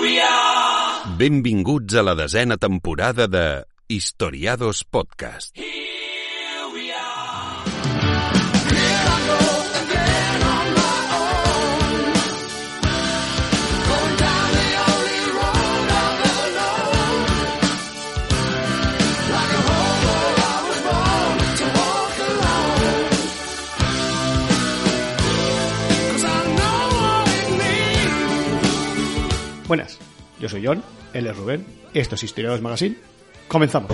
cbp.gov/careers. Benvinguts a la desena temporada de Historiados Podcast. Buenas, yo soy John, él es Rubén, esto es Historiados Magazine. Comenzamos.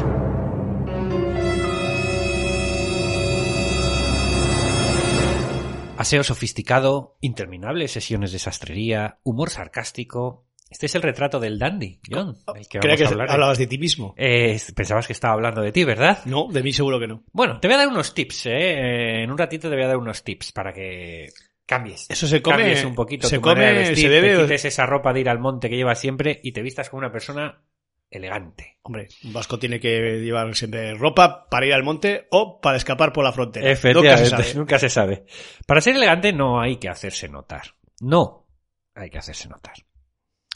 Aseo sofisticado, interminables sesiones de sastrería, humor sarcástico. Este es el retrato del dandy, John. el que hablar. hablabas de ti mismo. Eh, pensabas que estaba hablando de ti, ¿verdad? No, de mí seguro que no. Bueno, te voy a dar unos tips, ¿eh? En un ratito te voy a dar unos tips para que cambies. Eso se come- Cambies un poquito se tu manera de come- vestir, se bebe te quites esa ropa de ir al monte que llevas siempre y te vistas como una persona elegante. Hombre, un vasco tiene que llevar siempre ropa para ir al monte o para escapar por la frontera. Efectivamente, Nunca se sabe. nunca se sabe. Para ser elegante no hay que hacerse notar. No hay que hacerse notar.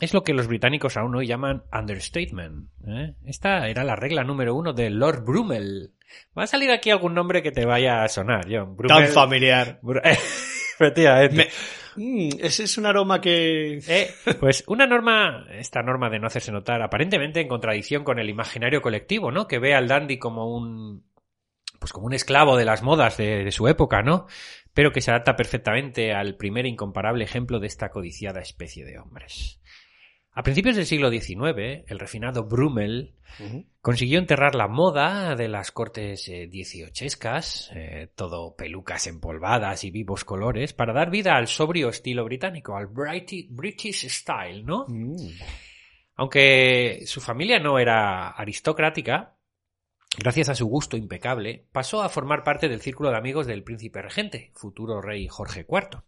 Es lo que los británicos aún hoy llaman understatement. ¿eh? Esta era la regla número uno de Lord Brummel. Va a salir aquí algún nombre que te vaya a sonar, John. Tan Brummel. familiar. Bru- Efectivamente. Me- Mm, ese es un aroma que... Eh, pues una norma, esta norma de no hacerse notar, aparentemente en contradicción con el imaginario colectivo, ¿no? Que ve al dandy como un, pues como un esclavo de las modas de, de su época, ¿no? Pero que se adapta perfectamente al primer incomparable ejemplo de esta codiciada especie de hombres. A principios del siglo XIX, el refinado Brummel consiguió enterrar la moda de las cortes eh, dieciochescas, eh, todo pelucas empolvadas y vivos colores, para dar vida al sobrio estilo británico, al Briti- British style, ¿no? Mm. Aunque su familia no era aristocrática, gracias a su gusto impecable, pasó a formar parte del círculo de amigos del príncipe regente, futuro rey Jorge IV.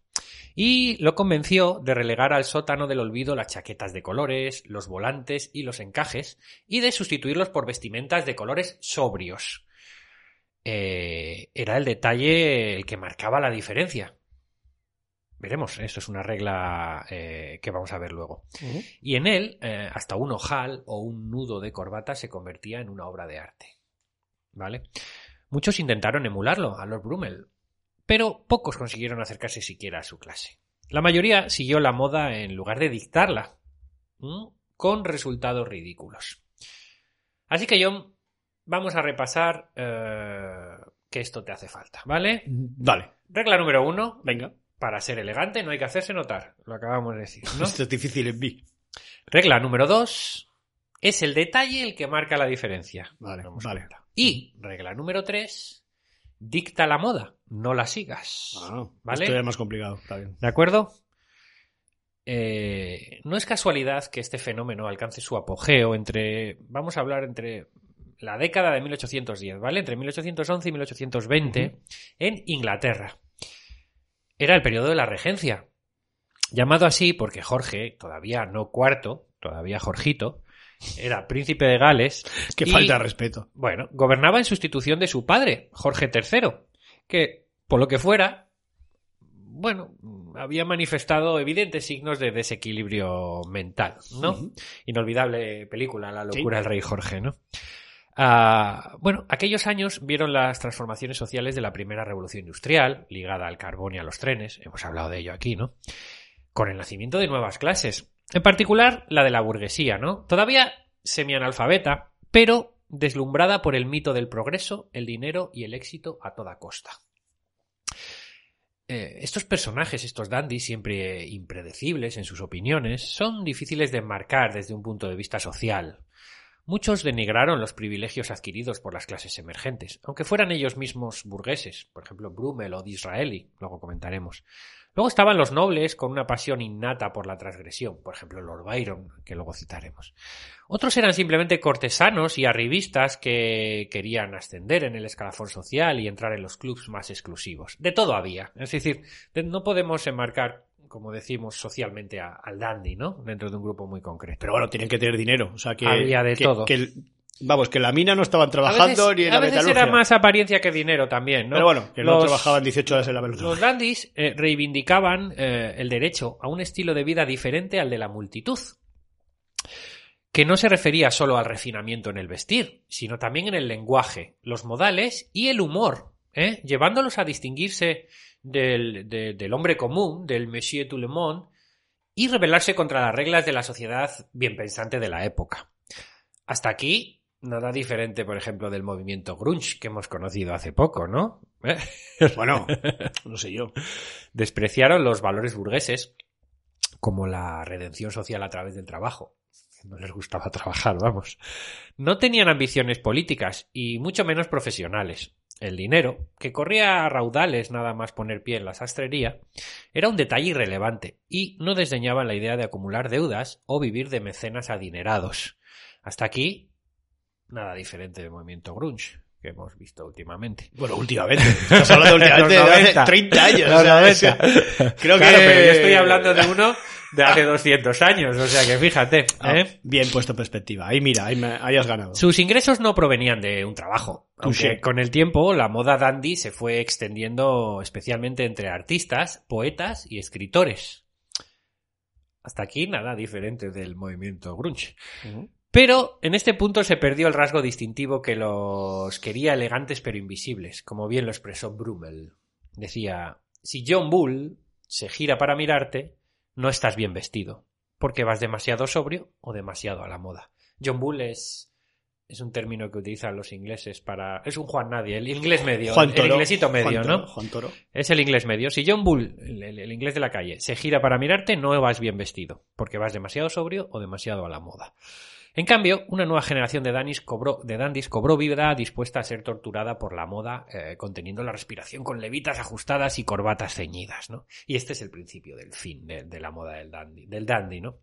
Y lo convenció de relegar al sótano del olvido las chaquetas de colores, los volantes y los encajes, y de sustituirlos por vestimentas de colores sobrios. Eh, era el detalle el que marcaba la diferencia. Veremos, eso es una regla eh, que vamos a ver luego. Y en él, eh, hasta un ojal o un nudo de corbata se convertía en una obra de arte. ¿Vale? Muchos intentaron emularlo a Lord Brummel, pero pocos consiguieron acercarse siquiera a su clase. La mayoría siguió la moda en lugar de dictarla, ¿m? con resultados ridículos. Así que, John, vamos a repasar eh, que esto te hace falta, ¿vale? Vale, Regla número uno, venga. para ser elegante no hay que hacerse notar, lo acabamos de decir, ¿no? Esto es difícil en mí. Regla número dos. Es el detalle el que marca la diferencia. Vale, vale. Y regla número tres. Dicta la moda, no la sigas. Ah, ¿Vale? Esto es más complicado, está bien. ¿De acuerdo? Eh, no es casualidad que este fenómeno alcance su apogeo entre, vamos a hablar entre la década de 1810, ¿vale? Entre 1811 y 1820 en Inglaterra. Era el periodo de la regencia, llamado así porque Jorge, todavía no cuarto, todavía Jorgito, era príncipe de Gales. Que y- falta de respeto. bueno, gobernaba en sustitución de su padre, Jorge III, que, por lo que fuera, bueno, había manifestado evidentes signos de desequilibrio mental, ¿no? Inolvidable película, La locura del rey Jorge, ¿no? Ah, bueno, aquellos años vieron las transformaciones sociales de la primera revolución industrial, ligada al carbón y a los trenes, hemos hablado de ello aquí, ¿no? Con el nacimiento de nuevas clases, en particular la de la burguesía, ¿no? Todavía semianalfabeta, pero deslumbrada por el mito del progreso, el dinero y el éxito a toda costa. Eh, estos personajes, estos dandies, siempre impredecibles en sus opiniones, son difíciles de enmarcar desde un punto de vista social. Muchos denigraron los privilegios adquiridos por las clases emergentes, aunque fueran ellos mismos burgueses, por ejemplo Brummel o Disraeli, luego comentaremos. Luego estaban los nobles con una pasión innata por la transgresión, por ejemplo Lord Byron, que luego citaremos. Otros eran simplemente cortesanos y arribistas que querían ascender en el escalafón social y entrar en los clubs más exclusivos. De todo había. Es decir, no podemos enmarcar como decimos socialmente, al dandy, ¿no? Dentro de un grupo muy concreto. Pero bueno, tienen que tener dinero. O sea que. Había de todo. vamos, que en la mina no estaban trabajando ni en la a veces era más apariencia que dinero también, ¿no? Pero bueno, que no trabajaban 18 horas en la Los dandys eh, reivindicaban eh, el derecho a un estilo de vida diferente al de la multitud que no se refería solo al refinamiento en el vestir, sino también en el lenguaje, los modales y el humor, ¿eh? llevándolos a distinguirse del, del hombre común, del Monsieur tout le monde, y rebelarse contra las reglas de la sociedad bien pensante de la época. Hasta aquí, nada diferente, por ejemplo, del movimiento grunge que hemos conocido hace poco, ¿no? Bueno, no sé yo. Despreciaron los valores burgueses, como la redención social a través del trabajo. No les gustaba trabajar, vamos. No tenían ambiciones políticas y mucho menos profesionales. El dinero, que corría a raudales nada más poner pie en la sastrería, era un detalle irrelevante y no desdeñaban la idea de acumular deudas o vivir de mecenas adinerados. Hasta aquí, nada diferente del movimiento grunge que hemos visto últimamente. Bueno, últimamente. Estás hablando últimamente de 30 años. creo que... pero yo estoy hablando de uno de hace 200 años, o sea que fíjate. Ah, ¿eh? bien puesto perspectiva. Ahí mira, ahí, ahí, has ganado. Sus ingresos no provenían de un trabajo. Aunque con el tiempo la moda dandy se fue extendiendo especialmente entre artistas, poetas y escritores. Hasta aquí nada diferente del movimiento grunge. Pero en este punto se perdió el rasgo distintivo que los quería elegantes pero invisibles, como bien lo expresó Brummel. Decía, si John Bull se gira para mirarte, no estás bien vestido, porque vas demasiado sobrio o demasiado a la moda. John Bull es, es un término que utilizan los ingleses para... Es un Juan Nadie, el inglés medio, Juan el inglesito medio, ¿no? Juan Toro. Es el inglés medio. Si John Bull, el, inglés de la calle, se gira para mirarte, no vas bien vestido, porque vas demasiado sobrio o demasiado a la moda. En cambio, una nueva generación de, Danis cobró, de dandis cobró vida dispuesta a ser torturada por la moda, eh, conteniendo la respiración con levitas ajustadas y corbatas ceñidas, ¿no? Y este es el principio del fin de, la moda del dandy, del ¿no?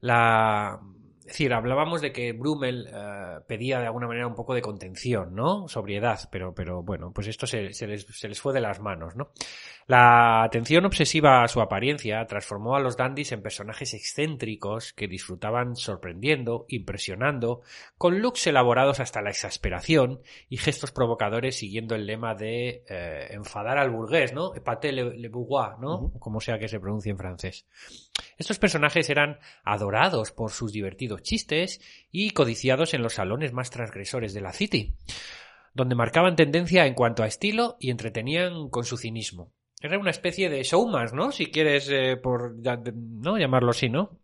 La, es decir, hablábamos de que Brummel eh, pedía de alguna manera un poco de contención, ¿no? Sobriedad, pero, pero bueno, pues esto se, les, se les fue de las manos, ¿no? La atención obsesiva a su apariencia transformó a los dandys en personajes excéntricos que disfrutaban sorprendiendo, impresionando, con looks elaborados hasta la exasperación y gestos provocadores siguiendo el lema de eh, enfadar al burgués, ¿no? Epate le, bourgeois, ¿no? Como sea que se pronuncie en francés. Estos personajes eran adorados por sus divertidos chistes y codiciados en los salones más transgresores de la City donde marcaban tendencia en cuanto a estilo y entretenían con su cinismo. Era una especie de showman, ¿no? Si quieres, eh, por no llamarlo así, ¿no?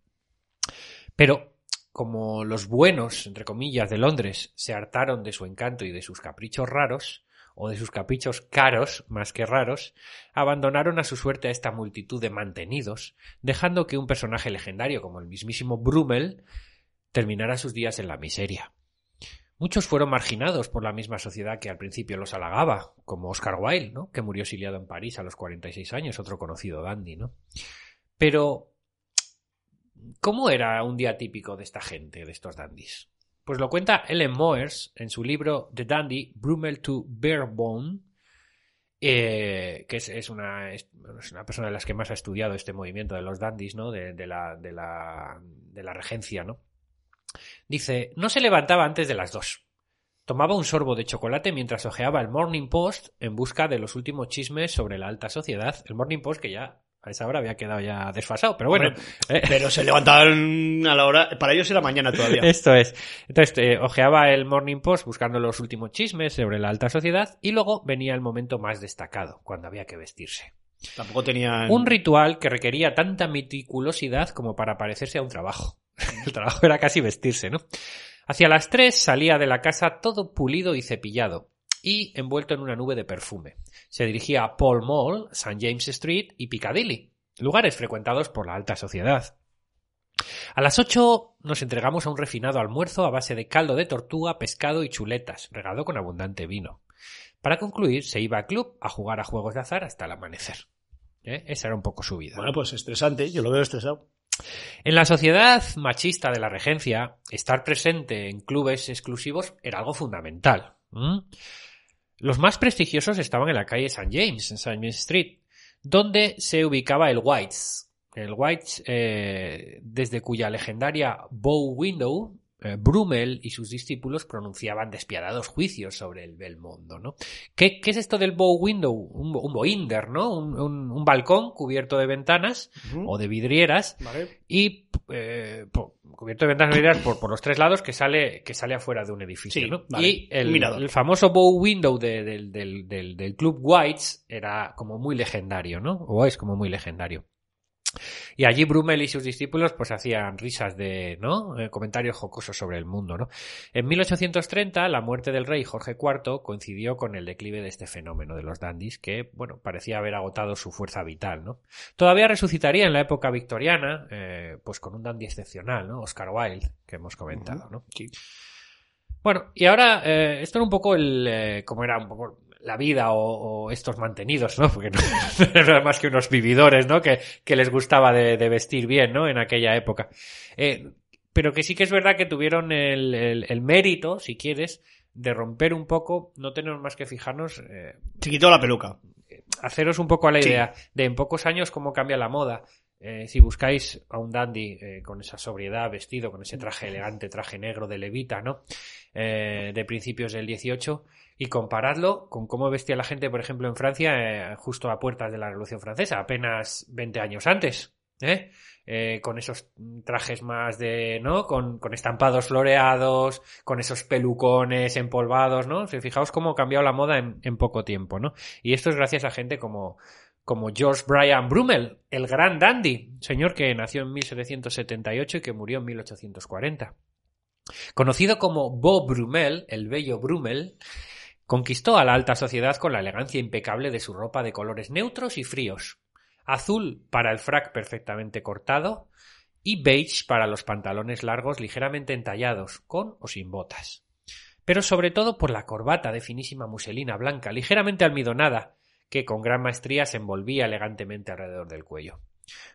Pero como los buenos, entre comillas, de Londres se hartaron de su encanto y de sus caprichos raros, o de sus caprichos caros más que raros, abandonaron a su suerte a esta multitud de mantenidos, dejando que un personaje legendario como el mismísimo Brummel terminara sus días en la miseria. Muchos fueron marginados por la misma sociedad que al principio los halagaba, como Oscar Wilde, ¿no? que murió exiliado en París a los 46 años, otro conocido dandy, ¿no? Pero, ¿cómo era un día típico de esta gente, de estos dandys? Pues lo cuenta Ellen Moers en su libro The Dandy, Brummel to Barebone, eh, que es, una, persona de las que más ha estudiado este movimiento de los dandys, ¿no? De la regencia, ¿no? Dice, no se levantaba antes de las dos. Tomaba un sorbo de chocolate mientras hojeaba el Morning Post en busca de los últimos chismes sobre la alta sociedad. El Morning Post que ya a esa hora había quedado ya desfasado, pero bueno. Pero se levantaban a la hora. Para ellos era mañana todavía. Esto es. Entonces, eh, ojeaba el Morning Post buscando los últimos chismes sobre la alta sociedad y luego venía el momento más destacado, cuando había que vestirse. Tampoco tenían. Un ritual que requería tanta meticulosidad como para parecerse a un trabajo. El trabajo era casi vestirse, ¿no? Hacia las tres salía de la casa todo pulido y cepillado, y envuelto en una nube de perfume. Se dirigía a Paul Mall, St. James Street y Piccadilly, lugares frecuentados por la alta sociedad. A las 8 nos entregamos a un refinado almuerzo a base de caldo de tortuga, pescado y chuletas, regado con abundante vino. Para concluir, se iba al club a jugar a juegos de azar hasta el amanecer. ¿Eh? Esa era un poco su vida. Bueno, pues estresante, yo lo veo estresado. En la sociedad machista de la regencia, estar presente en clubes exclusivos era algo fundamental. Los más prestigiosos estaban en la calle St. James, en St. James Street, donde se ubicaba el White's. El White's, eh, desde cuya legendaria Bow Window, Brummel y sus discípulos pronunciaban despiadados juicios sobre el bel mundo, ¿no? ¿Qué, qué es esto del bow window? Un, un boinder, ¿no? Un, un- un balcón cubierto de ventanas o de vidrieras Vale. y eh, cubierto de ventanas y vidrieras por, por los tres lados que sale, que sale afuera de un edificio, Sí, ¿no? vale. Y el, famoso bow window de- del, del, del, del club Whites era como muy legendario, ¿no? O es como muy legendario. Y allí Brummel y sus discípulos pues hacían risas de, ¿no? Eh, comentarios jocosos sobre el mundo, ¿no? En 1830 la muerte del rey Jorge IV coincidió con el declive de este fenómeno de los dandies que, bueno, parecía haber agotado su fuerza vital, ¿no? Todavía resucitaría en la época victoriana, eh, pues con un dandy excepcional, ¿no? Oscar Wilde, que hemos comentado, ¿no? Sí. Bueno, y ahora, eh, esto era un poco el, eh, como era un poco la vida o, o estos mantenidos, ¿no? Porque no, no eran más que unos vividores, ¿no? Que, que les gustaba de, de vestir bien, ¿no? En aquella época. Eh, pero que sí que es verdad que tuvieron el, el- el mérito, si quieres, de romper un poco, no tenemos más que fijarnos, eh, Se quitó la peluca. haceros un poco a la Sí. idea de en pocos años cómo cambia la moda. Eh, si buscáis a un dandy eh, con esa sobriedad, vestido con ese traje elegante, traje negro de levita, ¿no? Eh, de principios del 18 y comparadlo con cómo vestía la gente, por ejemplo, en Francia, eh, justo a puertas de la Revolución Francesa, apenas 20 años antes, ¿eh? Eh, con esos trajes más de, ¿no? Con, con estampados floreados, con esos pelucones empolvados, ¿no? Si fijaos cómo ha cambiado la moda en, en poco tiempo, ¿no? Y esto es gracias a gente como, como George Brian Brummel, el gran dandy, señor que nació en 1778 y que murió en 1840. Conocido como Beau Brummel, el bello Brummel, conquistó a la alta sociedad con la elegancia impecable de su ropa de colores neutros y fríos. Azul para el frac perfectamente cortado y beige para los pantalones largos ligeramente entallados, con o sin botas. Pero sobre todo por la corbata de finísima muselina blanca, ligeramente almidonada, que con gran maestría se envolvía elegantemente alrededor del cuello.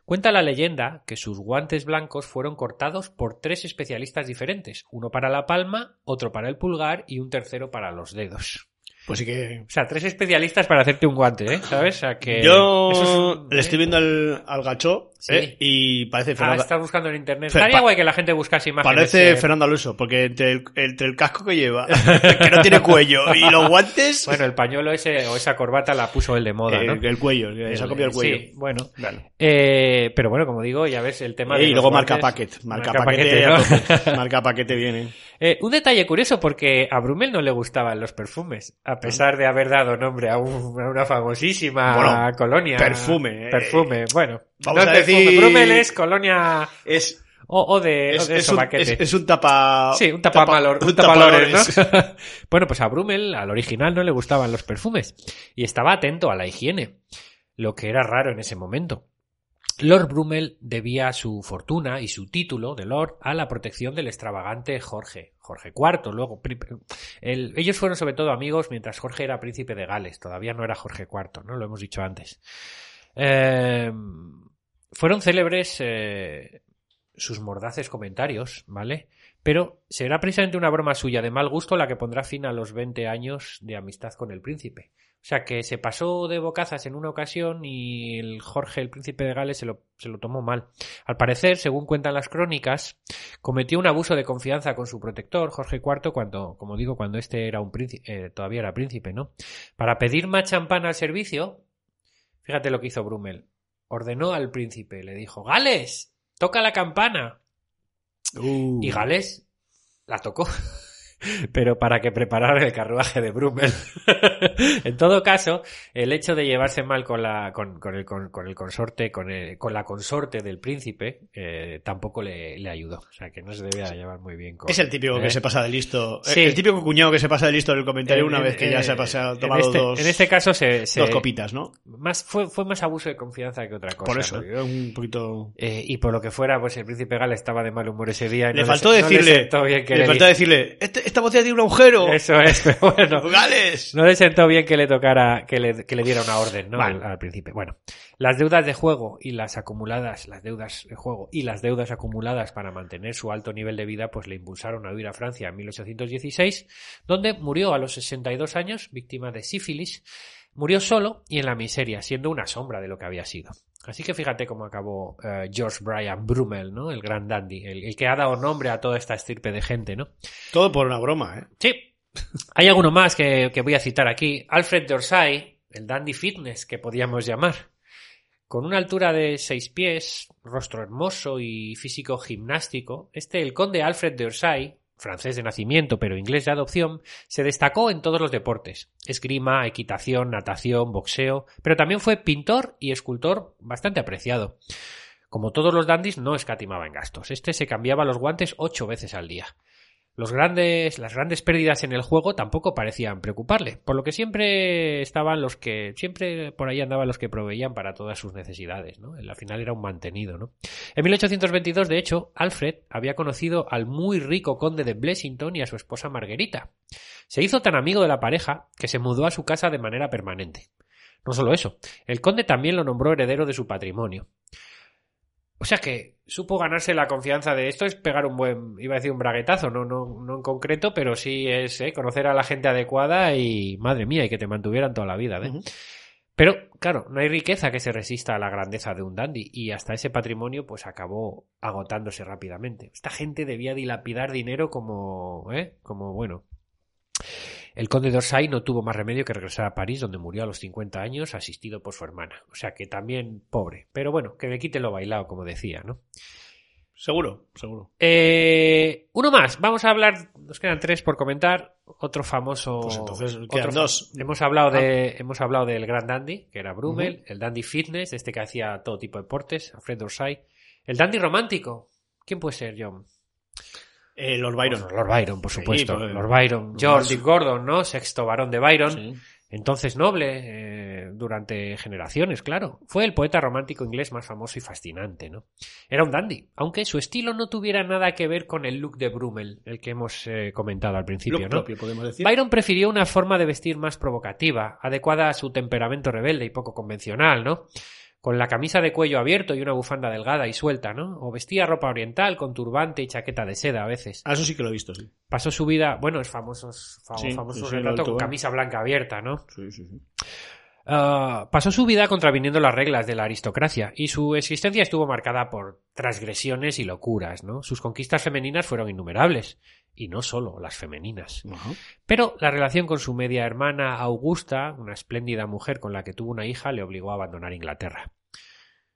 Cuenta la leyenda que sus guantes blancos fueron cortados por tres especialistas diferentes, uno para la palma, otro para el pulgar y un tercero para los dedos. Pues sí que. O sea, tres especialistas para hacerte un guante, ¿eh? ¿Sabes? O sea, que Yo es le estoy viendo al, al gacho Sí. ¿eh? y parece Ah, Fernando, estás buscando en internet. Estaría guay que la gente buscase imágenes. parece eh. Fernando Alonso, porque entre el, entre el casco que lleva, que no tiene cuello, y los guantes, Bueno, el pañuelo ese o esa corbata la puso él de moda, eh, ¿no? el cuello, se ha copiado el cuello. Sí, bueno. Vale. Eh, pero bueno, como digo, ya ves el tema de y luego marca paquete, marca, Marca paquete, marca paquete viene. Eh, un detalle curioso porque a Brumel no le gustaban los perfumes, a pesar de haber dado nombre a, un- a una famosísima Bueno, colonia. perfume, eh. Perfume, bueno. Vamos no a decir- Brumel es colonia Es, o, o de, o es, de es un, sobaquete. es- es un tapa, Sí, un tapamalor, un un tapalores. ¿no? bueno, pues a Brummel, al original, no le gustaban los perfumes y estaba atento a la higiene, lo que era raro en ese momento. Lord Brummel debía su fortuna y su título de Lord a la protección del extravagante Jorge, Jorge IV. Luego, el- ellos fueron sobre todo amigos mientras Jorge era príncipe de Gales, todavía no era Jorge IV, ¿no? Lo hemos dicho antes. Eh, fueron célebres eh, sus mordaces comentarios, ¿vale? Pero será precisamente una broma suya de mal gusto la que pondrá fin a los 20 años de amistad con el príncipe. O sea, que se pasó de bocazas en una ocasión y el Jorge, el príncipe de Gales, se lo, se lo tomó mal. Al parecer, según cuentan las crónicas, cometió un abuso de confianza con su protector, Jorge IV, cuando, como digo, cuando este era un príncipe, eh, todavía era príncipe, ¿no? Para pedir más champán al servicio, fíjate lo que hizo Brummel. Ordenó al príncipe, le dijo, Gales, toca la campana. Uh. Y Gales la tocó. Pero para que preparara el carruaje de Brummel. en todo caso, el hecho de llevarse mal con la con, con el, con, con el consorte, con, el- con la consorte del príncipe, eh, tampoco le, le ayudó. O sea, que no se debía llevar muy bien con. Es el típico ¿eh? que se pasa de listo. Sí. El típico cuñado que se pasa de listo en el comentario En- una vez que en- ya se ha pasado, en tomado este, dos, en este caso se, se- dos copitas, ¿no? más fue, fue más abuso de confianza que otra cosa. Por eso, ¿no? un poquito... Eh, y por lo que fuera, pues el príncipe Gala estaba de mal humor ese día. y Le no faltó no decirle, que le le faltó decirle, "Este- esta botella tiene un agujero. Eso es, pero bueno. ¡Gales! No le sentó bien que le tocara, que le, que le diera una orden, ¿no? Vale. Al, al príncipe. Bueno, las deudas de juego y las acumuladas, las deudas de juego y las deudas acumuladas para mantener su alto nivel de vida, pues le impulsaron a huir a Francia en 1816, donde murió a los 62 años, víctima de sífilis. Murió solo y en la miseria, siendo una sombra de lo que había sido. Así que fíjate cómo acabó eh, George Brian Brummel, ¿no? El gran dandy, el, el que ha dado nombre a toda esta estirpe de gente, ¿no? Todo por una broma, ¿eh? Sí. Hay alguno más que, voy a citar aquí. Alfred Dorsay, el dandy fitness que podíamos llamar. Con una altura de seis pies, rostro hermoso y físico gimnástico, este, el conde Alfred Dorsay, francés de nacimiento pero inglés de adopción, se destacó en todos los deportes. Esgrima, equitación, natación, boxeo, pero también fue pintor y escultor bastante apreciado. Como todos los dandis, no escatimaba en gastos. Este se cambiaba los guantes ocho veces al día. Los grandes, las grandes pérdidas en el juego tampoco parecían preocuparle, por lo que siempre estaban los que, siempre por ahí andaban los que proveían para todas sus necesidades, ¿no? Al final era un mantenido, ¿no? En 1822, de hecho, Alfred había conocido al muy rico conde de Blessington y a su esposa Marguerita. Se hizo tan amigo de la pareja que se mudó a su casa de manera permanente. No solo eso, el conde también lo nombró heredero de su patrimonio. O sea que supo ganarse la confianza de esto es pegar un buen, iba a decir un braguetazo, no, no, no en concreto, pero sí es ¿eh? conocer a la gente adecuada y madre mía, y que te mantuvieran toda la vida. ¿eh? Pero, claro, no hay riqueza que se resista a la grandeza de un dandy y hasta ese patrimonio pues acabó agotándose rápidamente. Esta gente debía dilapidar dinero como, ¿eh? Como, bueno. El conde d'Orsay no tuvo más remedio que regresar a París, donde murió a los 50 años, asistido por su hermana. O sea que también pobre. Pero bueno, que me quite lo bailado, como decía, ¿no? Seguro, seguro. Eh, uno más. Vamos a hablar. Nos quedan tres por comentar. Otro famoso. Pues entonces otro fa- dos. Hemos hablado de, hemos hablado del gran dandy, que era Brummel, el dandy fitness, este que hacía todo tipo de deportes, Alfred Dorsay. El dandy romántico. ¿Quién puede ser, John? Eh, Lord Byron. Pues Lord Byron, por Sí, supuesto. pues, Lord Byron. George. Gordon, ¿no? Sexto varón de Byron. Sí. Entonces noble eh, durante generaciones, claro. Fue el poeta romántico inglés más famoso y fascinante, ¿no? Era un dandy, aunque su estilo no tuviera nada que ver con el look de Brummel, el que hemos eh, comentado al principio, Look ¿no? propio, podemos decir. Byron prefirió una forma de vestir más provocativa, adecuada a su temperamento rebelde y poco convencional, ¿no? Con la camisa de cuello abierto y una bufanda delgada y suelta, ¿no? O vestía ropa oriental con turbante y chaqueta de seda a veces. Ah, eso sí que lo he visto, sí. Pasó su vida, bueno, es famoso, famo- Sí, famoso sí, retrato con tuve. camisa blanca abierta, ¿no? Sí, sí, sí. Ah, pasó su vida contraviniendo las reglas de la aristocracia y su existencia estuvo marcada por transgresiones y locuras, ¿no? Sus conquistas femeninas fueron innumerables, y no solo las femeninas. Pero la relación con su media hermana Augusta, una espléndida mujer con la que tuvo una hija, le obligó a abandonar Inglaterra.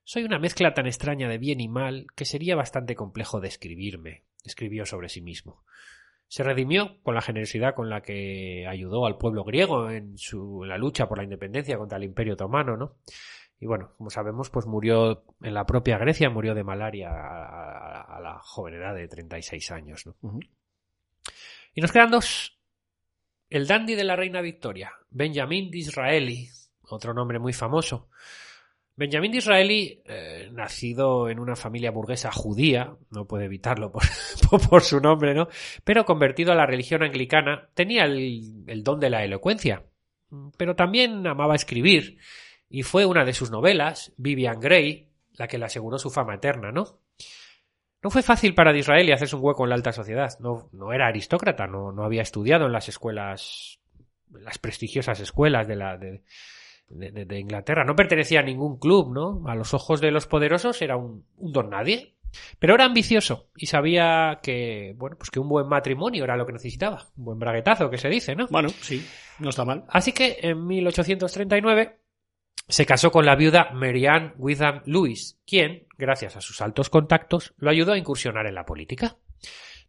Soy una mezcla tan extraña de bien y mal que sería bastante complejo describirme, escribió sobre sí mismo. Se redimió con la generosidad con la que ayudó al pueblo griego en, su, en la lucha por la independencia contra el Imperio Otomano, ¿no? Y bueno, como sabemos, pues murió en la propia Grecia, murió de malaria a, a- a la joven edad de 36 años, ¿no? Y nos quedan dos. El dandy de la reina Victoria, Benjamin Disraeli, otro nombre muy famoso. Benjamin Disraeli, eh, nacido en una familia burguesa judía, no puede evitarlo por, por- su nombre, ¿no? Pero convertido a la religión anglicana, tenía el, el don de la elocuencia, pero también amaba escribir, y fue una de sus novelas, Vivian Grey, la que le aseguró su fama eterna, ¿no? No fue fácil para Disraeli hacerse un hueco en la alta sociedad. No, no era aristócrata, no, no había estudiado en las escuelas, las prestigiosas escuelas de, la, de, de- Inglaterra. No pertenecía a ningún club, ¿no? A los ojos de los poderosos era un, un don nadie. Pero era ambicioso y sabía que, bueno, pues que un buen matrimonio era lo que necesitaba. Un buen braguetazo, que se dice, ¿no? Bueno, sí, no está mal. Así que en 1839 se casó con la viuda Marianne Witham Lewis, quien, gracias a sus altos contactos, lo ayudó a incursionar en la política.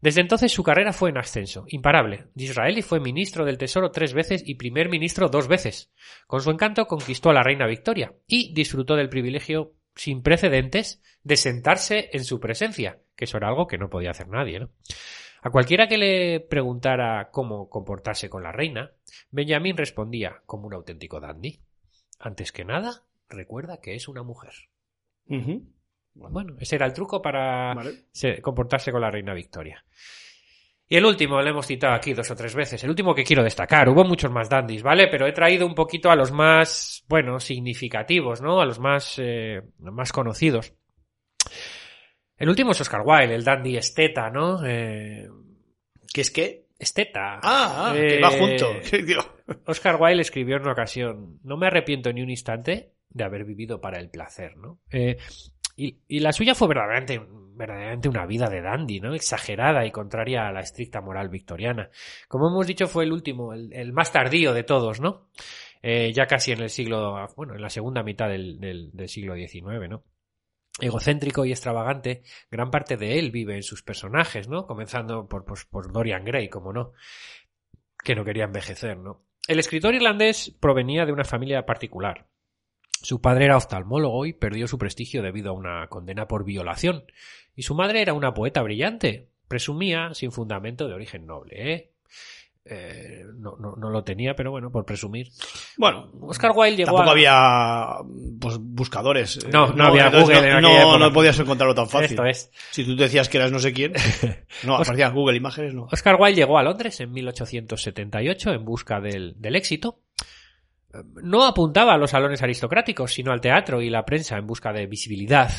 Desde entonces su carrera fue en ascenso, imparable. Disraeli fue ministro del Tesoro tres veces y primer ministro dos veces. Con su encanto conquistó a la reina Victoria y disfrutó del privilegio sin precedentes de sentarse en su presencia, que eso era algo que no podía hacer nadie. A cualquiera que le preguntara cómo comportarse con la reina, Benjamin respondía como un auténtico dandy. Antes que nada, recuerda que es una mujer. Bueno, ese era el truco para Vale. comportarse con la reina Victoria. Y el último, lo hemos citado aquí dos o tres veces, el último que quiero destacar, hubo muchos más dandies, ¿vale? Pero he traído un poquito a los más, bueno, significativos, ¿no? A los más, eh, más conocidos. El último es Oscar Wilde, el dandy esteta, ¿no? Eh, ¿Qué es qué? esteta. Ah, ah, Eh, que va junto. Oscar Wilde escribió en una ocasión, no me arrepiento ni un instante de haber vivido para el placer, ¿no? Eh, y, y la suya fue verdaderamente, verdaderamente una vida de dandy, ¿no? Exagerada y contraria a la estricta moral victoriana. Como hemos dicho, fue el último, el, más tardío de todos, ¿no? Eh, ya casi en el siglo, bueno, en la segunda mitad del, del, del siglo XIX, ¿no? Egocéntrico y extravagante, gran parte de él vive en sus personajes, ¿no? Comenzando por, por, por Dorian Gray, como no, que no quería envejecer, ¿no? El escritor irlandés provenía de una familia particular. Su padre era oftalmólogo y perdió su prestigio debido a una condena por violación. Y su madre era una poeta brillante. Presumía, sin fundamento, de origen noble, ¿eh? Eh, no, no, no lo tenía, pero bueno, por presumir. Bueno, Oscar Wilde llegó tampoco a... había pues, buscadores. eh, No, no había Google en No, aquella no, época. no podías encontrarlo tan fácil. Esto es. Si tú decías que eras no sé quién, no, aparecía Google Imágenes, no. Oscar Wilde llegó a Londres en 1878 en busca del, del éxito. No apuntaba a los salones aristocráticos, sino al teatro y la prensa en busca de visibilidad.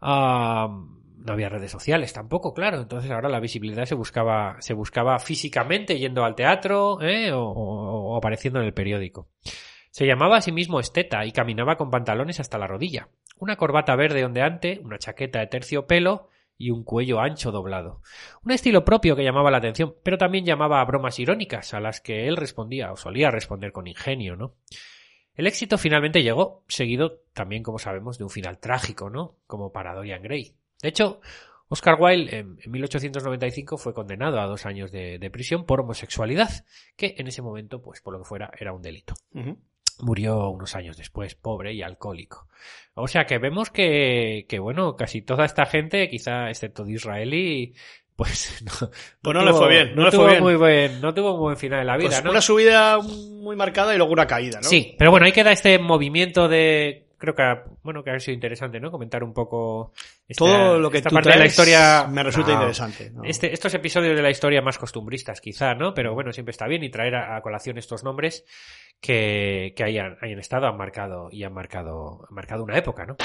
Ah, no había redes sociales tampoco, claro. Entonces ahora la visibilidad se buscaba, se buscaba físicamente yendo al teatro ¿eh? o, o- apareciendo en el periódico. Se llamaba a sí mismo esteta y caminaba con pantalones hasta la rodilla, una corbata verde ondeante, una chaqueta de terciopelo y un cuello ancho doblado. Un estilo propio que llamaba la atención, pero también llamaba a bromas irónicas a las que él respondía o solía responder con ingenio, ¿no? El éxito finalmente llegó, seguido también, como sabemos, de un final trágico, ¿no? Como para Dorian Gray. De hecho, Oscar Wilde en, en 1895 fue condenado a dos años de, prisión por homosexualidad, que en ese momento, pues por lo que fuera, era un delito. Murió unos años después, pobre y alcohólico. O sea que vemos que, que bueno, casi toda esta gente, quizá excepto de Israelí, pues no, Pues no le fue bien, no le fue tuvo bien. muy buen, no tuvo un buen final en la vida, Pues ¿no? Una subida muy marcada y luego una caída, ¿no? Sí, pero bueno, ahí queda este movimiento de, creo que, bueno, que ha sido interesante, ¿no? Comentar un poco esta- Todo lo que esta tú parte de la historia me resulta No. interesante. ¿no? Este, estos episodios de la historia más costumbristas, quizá, ¿no? Pero bueno, siempre está bien y traer a, a colación estos nombres que, que hayan, hayan estado, han marcado y han marcado, han marcado una época, ¿no?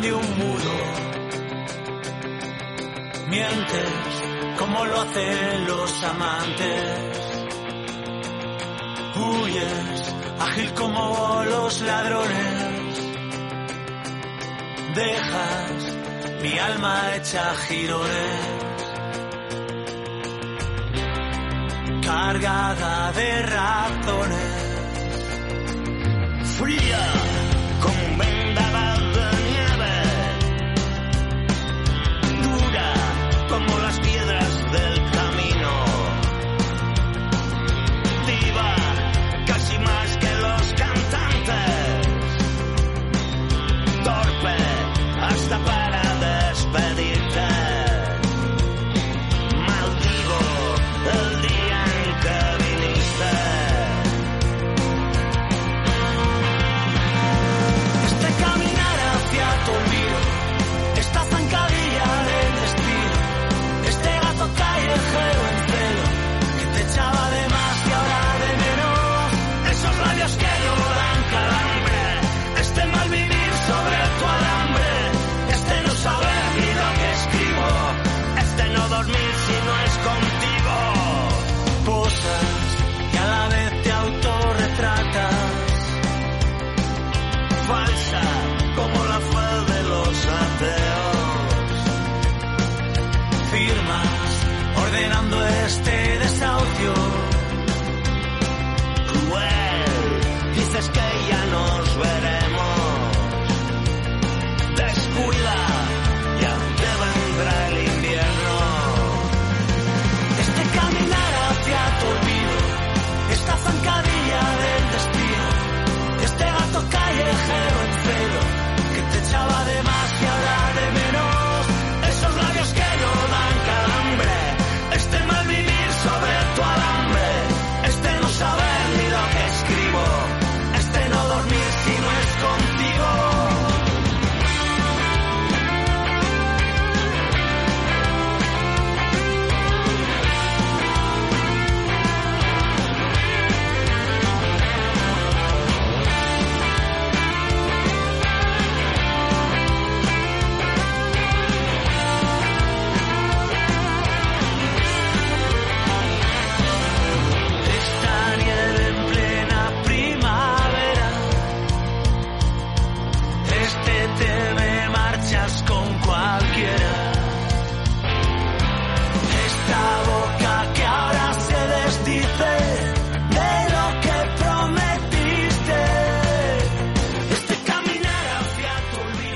De un mudo. Mientes como lo hacen los amantes. Huyes ágil como los ladrones. Dejas mi alma hecha girones. Cargada de razones fría como un vendaval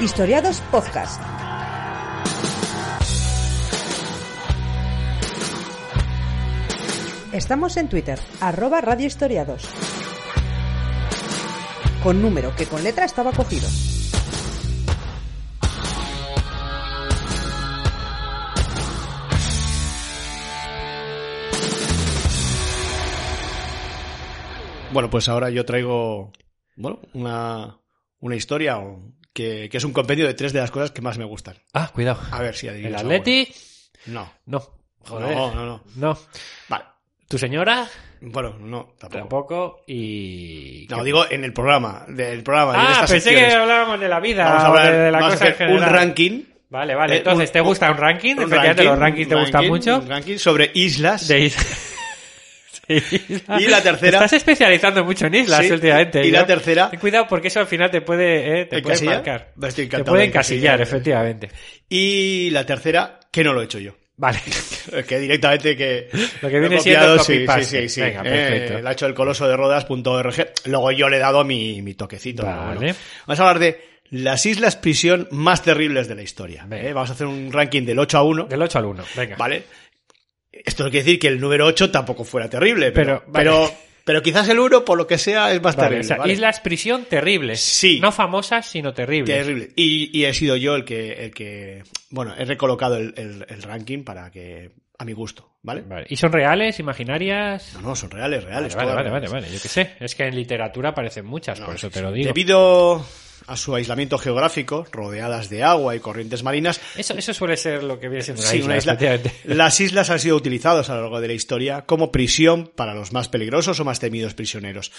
Historiados Podcast. Estamos en Twitter, arroba Radio Historiados. Con número que con letra estaba cogido. Bueno, pues ahora yo traigo, bueno, una, una historia o- que, que es un compendio de tres de las cosas que más me gustan. Ah, cuidado. A ver si ¿El adivinas. alguna. Atleti? No. No. Joder. No, no, no. No. Vale. ¿Tu señora? Bueno, no, tampoco. Tampoco. Y. No, digo en el programa, del programa. de Ah, estas pensé que hablábamos de la vida. Vamos a hablar, de, de la cosa en un ranking. Vale, vale. Eh, Entonces, ¿te gusta un ranking? Un Efectivamente, los rankings te un gustan ranking, mucho. Un ranking sobre islas. De islas. Islas. Y la tercera- Te estás especializando mucho en islas Sí, últimamente. y la tercera- Ten cuidado porque eso al final te puede, eh, te puede marcar. Estoy Te puede de encasillar, encasillar. efectivamente. Y la tercera, que no lo he hecho yo. Vale. Que directamente que... Lo que viene he siendo copiado, sí, sí, sí, sí. Venga, Eh, perfecto. lo ha hecho el coloso de rodas.org. Luego yo le he dado mi, mi toquecito. Vale. bueno. Vamos a hablar de las islas prisión más terribles de la historia. ¿eh? Vamos a hacer un ranking del 8 a 1. Del 8 al 1. Venga. ¿Vale? Esto no quiere decir que el número 8 tampoco fuera terrible, pero, Pero, pero, vale. pero, quizás el 1, por lo que sea, es más Vale, terrible. o sea, ¿vale? islas prisión terribles. Sí. No famosas, sino terribles. Terrible. Y, y he sido yo el que, el que, bueno, he recolocado el, el- el ranking para que, a mi gusto, ¿vale? Vale. ¿Y son reales, imaginarias? No, no, son reales, reales. Vale, vale, reales. vale, yo qué sé. Es que en literatura aparecen muchas, No, por eso te lo digo. Debido a su aislamiento geográfico, rodeadas de agua y corrientes marinas, Eso, eso suele ser lo que viene siendo una isla, una isla, efectivamente. las islas han sido utilizadas a lo largo de la historia como prisión para los más peligrosos o más temidos prisioneros.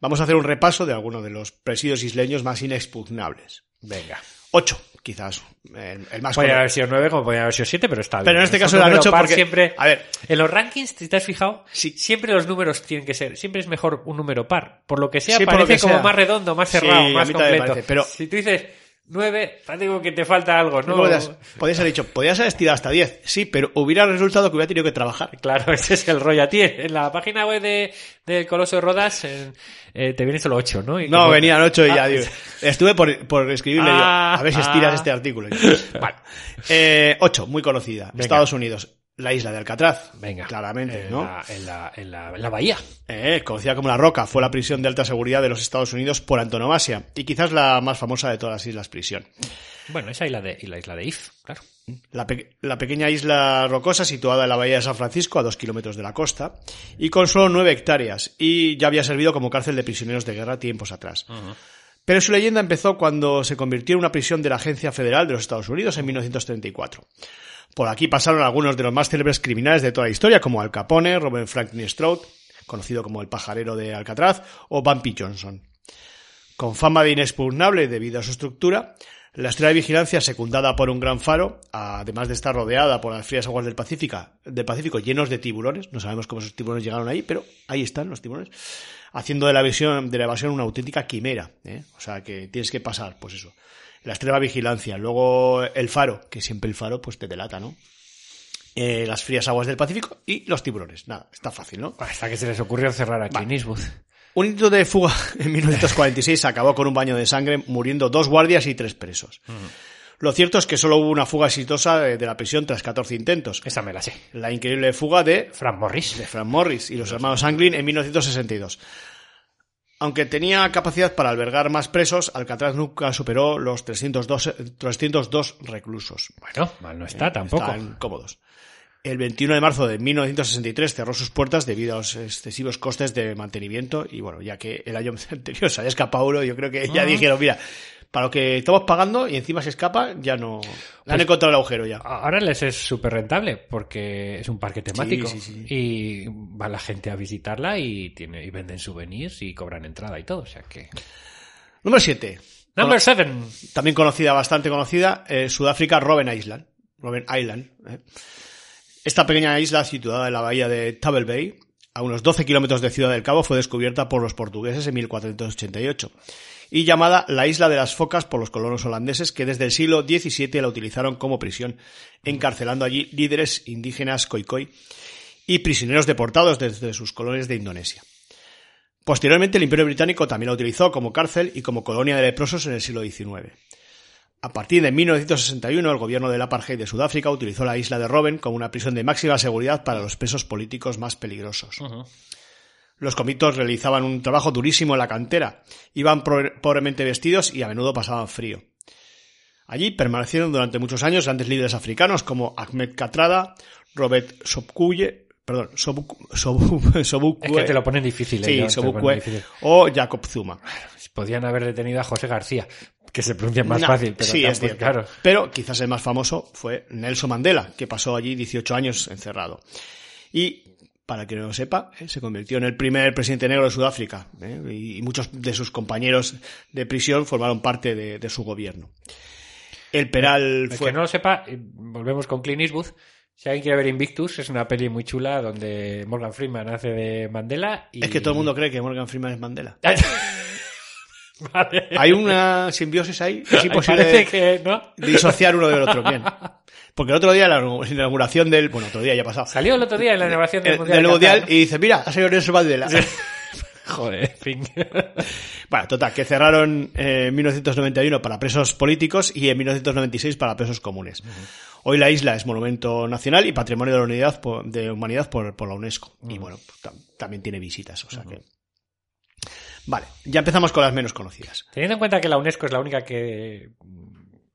Vamos a hacer un repaso de algunos de los presidios isleños más inexpugnables. Venga. Ocho, quizás, el, el más Podría haber sido 9 como podría haber sido 7, pero está bien. Pero en este Es caso ocho par porque- siempre... a ver. En los rankings, si te has fijado, Sí. siempre los números tienen que ser... Siempre es mejor un número par. Por lo que sea, Sí, parece que como sea. más redondo, más Sí, cerrado, a más completo. pero- Si tú dices 9, te digo que te falta algo, ¿no? Podías, podías haber dicho, podías haber estirado hasta 10, sí, pero hubiera resultado que hubiera tenido que trabajar. Claro, ese es el rollo. A ti, en la página web de, del Coloso de Rodas, eh, te viene solo 8, ¿no? Y No, como- venían 8 y ya, Ah, digo, estuve por, por escribirle yo, Ah, a ver si estiras ah. este artículo. Vale. Eh, 8, muy conocida. Venga. Estados Unidos, la isla de Alcatraz. Venga. Claramente, en ¿no? La, en, la, en, la, en la bahía. Eh, conocida como La Roca, fue la prisión de alta seguridad de los Estados Unidos por antonomasia y quizás la más famosa de todas las islas prisión. Bueno, esa isla de, y la isla de If, claro. La, pe- la pequeña isla rocosa situada en la bahía de San Francisco, a dos kilómetros de la costa, y con solo nueve hectáreas, y ya había servido como cárcel de prisioneros de guerra tiempos atrás. Pero su leyenda empezó cuando se convirtió en una prisión de la Agencia Federal de los Estados Unidos en 1934. Por aquí pasaron algunos de los más célebres criminales de toda la historia, como Al Capone, Robert Franklin Stroud, conocido como el pajarero de Alcatraz, o Bumpy Johnson. Con fama de inexpugnable debido a su estructura, la estrella de vigilancia, secundada por un gran faro, además de estar rodeada por las frías aguas del Pacífico, del Pacífico llenos de tiburones, no sabemos cómo esos tiburones llegaron ahí, pero ahí están los tiburones, haciendo de la, visión, de la evasión una auténtica quimera. ¿eh? O sea que tienes que pasar, pues eso. La estrella de vigilancia, luego el faro, que siempre el faro pues te delata, ¿no? Eh, las frías aguas del Pacífico y los tiburones. Nada, está fácil, ¿no? Hasta que se les ocurrió cerrar a Clint Eastwood. Un intento de fuga en 1946 acabó con un baño de sangre, muriendo dos guardias y tres presos. Lo cierto es que solo hubo una fuga exitosa de, de la prisión tras 14 intentos. Esa me la sé. La increíble fuga de, Frank Morris. de Frank Morris y los hermanos Anglin en 1962. Aunque tenía capacidad para albergar más presos, Alcatraz nunca superó los 302, 302 reclusos. Bueno, mal no está tampoco. Están cómodos. El 21 de marzo de 1963 cerró sus puertas debido a los excesivos costes de mantenimiento y bueno, ya que el año anterior se había escapado uno, yo creo que ya dijeron, mira, para lo que estamos pagando y encima se escapa, ya no... Le han Pues- encontrado el agujero ya. Ahora les es súper rentable porque es un parque temático sí, sí. y va la gente a visitarla y tiene y venden souvenirs y cobran entrada y todo, o sea que Número 7. Number 7. También conocida, bastante conocida, eh, Sudáfrica, Robben Island. Robben Island. eh. Esta pequeña isla situada en la bahía de Table Bay, a unos 12 kilómetros de Ciudad del Cabo, fue descubierta por los portugueses en 1488 y llamada la Isla de las Focas por los colonos holandeses que desde el siglo XVII la utilizaron como prisión, encarcelando allí líderes indígenas khoikhoi y prisioneros deportados desde sus colonias de Indonesia. Posteriormente, el Imperio Británico también la utilizó como cárcel y como colonia de leprosos en el siglo XIX. A partir de 1961, el gobierno del apartheid de Sudáfrica utilizó la isla de Robben como una prisión de máxima seguridad para los presos políticos más peligrosos. Los convictos realizaban un trabajo durísimo en la cantera, iban pobremente vestidos y a menudo pasaban frío. Allí permanecieron durante muchos años grandes líderes africanos como Ahmed Katrada, Robert Sobukwe, perdón, Sobuk- Sobu- Sobukwe, Es que te lo ponen difícil. sí, eh, Sobukwe, o Jacob Zuma. Podían haber detenido a José García, que se pronuncia más No, fácil, pero sí, es tampoco- cierto. claro. Pero quizás el más famoso fue Nelson Mandela, que pasó allí 18 años encerrado. Y, para que no lo sepa, eh, se convirtió en el primer presidente negro de Sudáfrica. eh, y, y muchos de sus compañeros de prisión formaron parte de, de su gobierno. El Peral El fue... que no lo sepa, volvemos con Clint Eastwood. Si alguien quiere ver Invictus, es una peli muy chula donde Morgan Freeman hace de Mandela y... Es que todo el mundo cree que Morgan Freeman es Mandela. vale. Hay una simbiosis ahí, es imposible Parece de, que, ¿no? disociar uno del otro. Bien. Porque el otro día, la inauguración del... Bueno, otro día ya ha pasado. Salió el otro día en la inauguración del Mundial. del y dice, mira, ha salido Nelson Mandela. ¿no? Joder, en fin. Bueno, total, que cerraron eh, en 1991 para presos políticos y en 1996 para presos comunes. Hoy la isla es monumento nacional y patrimonio de la unidad por- de humanidad por, por la UNESCO. Y bueno, tam- también tiene visitas, o sea que... Vale, ya empezamos con las menos conocidas. Teniendo en cuenta que la UNESCO es la única que,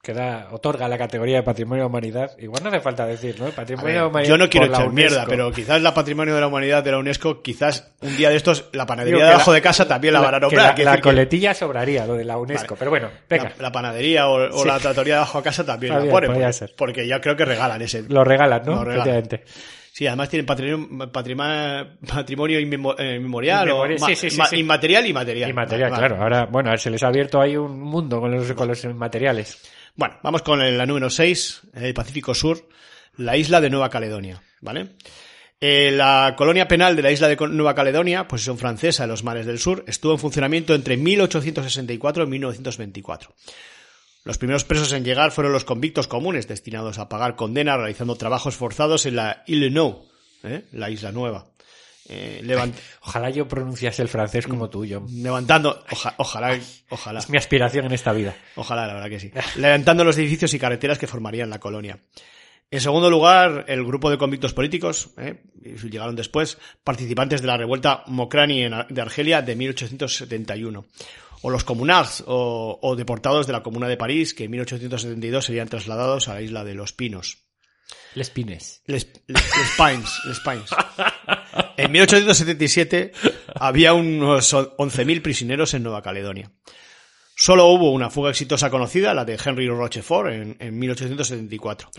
que da, otorga la categoría de Patrimonio de la Humanidad, igual no hace falta decir, ¿no? Patrimonio ver, de la Humanidad yo no quiero la echar mierda, pero quizás la patrimonio de la humanidad de la UNESCO, quizás un día de estos, la panadería Digo de que abajo la- de casa también la, van a que nombrar. la, quiero la que coletilla sobraría, lo de la UNESCO. Vale. Pero bueno, venga, la, la panadería o, o Sí. la tratoría de abajo a casa también Podría- la ponen. porque-. Porque ya creo que regalan ese. lo regalan, ¿no? Lo regalan. Sí, además tienen patrimonio, patrimonio, inmemo- eh, inmemorial o Inmemorial, ma- sí, sí, sí, ma- sí. inmaterial y material. Y material, Vale, vale. claro. Ahora, bueno, se les ha abierto ahí un mundo con los, con los materiales. Bueno, vamos con la número 6, el Pacífico Sur, la isla de Nueva Caledonia, ¿vale? Eh, la colonia penal de la isla de Nueva Caledonia, posesión francesa en los mares del sur, estuvo en funcionamiento entre 1864 y 1924. Los primeros presos en llegar fueron los convictos comunes destinados a pagar condena realizando trabajos forzados en la Ile Nou, ¿eh? la isla nueva. Eh, levant- Ojalá yo pronunciase el francés como tú, John. levantando, oja- ojalá, ojalá. Es mi aspiración en esta vida. Ojalá, la verdad que sí. Levantando los edificios y carreteras que formarían la colonia. En segundo lugar, el grupo de convictos políticos, ¿eh? llegaron después, participantes de la revuelta Mokrani de Argelia de 1871. O los comunards, o, o deportados de la Comuna de París, que en 1872 serían trasladados a la isla de los Pinos. Les Pines. Les, les, les Pines, les Pines. En 1877 había unos 11.000 prisioneros en Nueva Caledonia. Solo hubo una fuga exitosa conocida, la de Henry Rochefort, en, en 1874,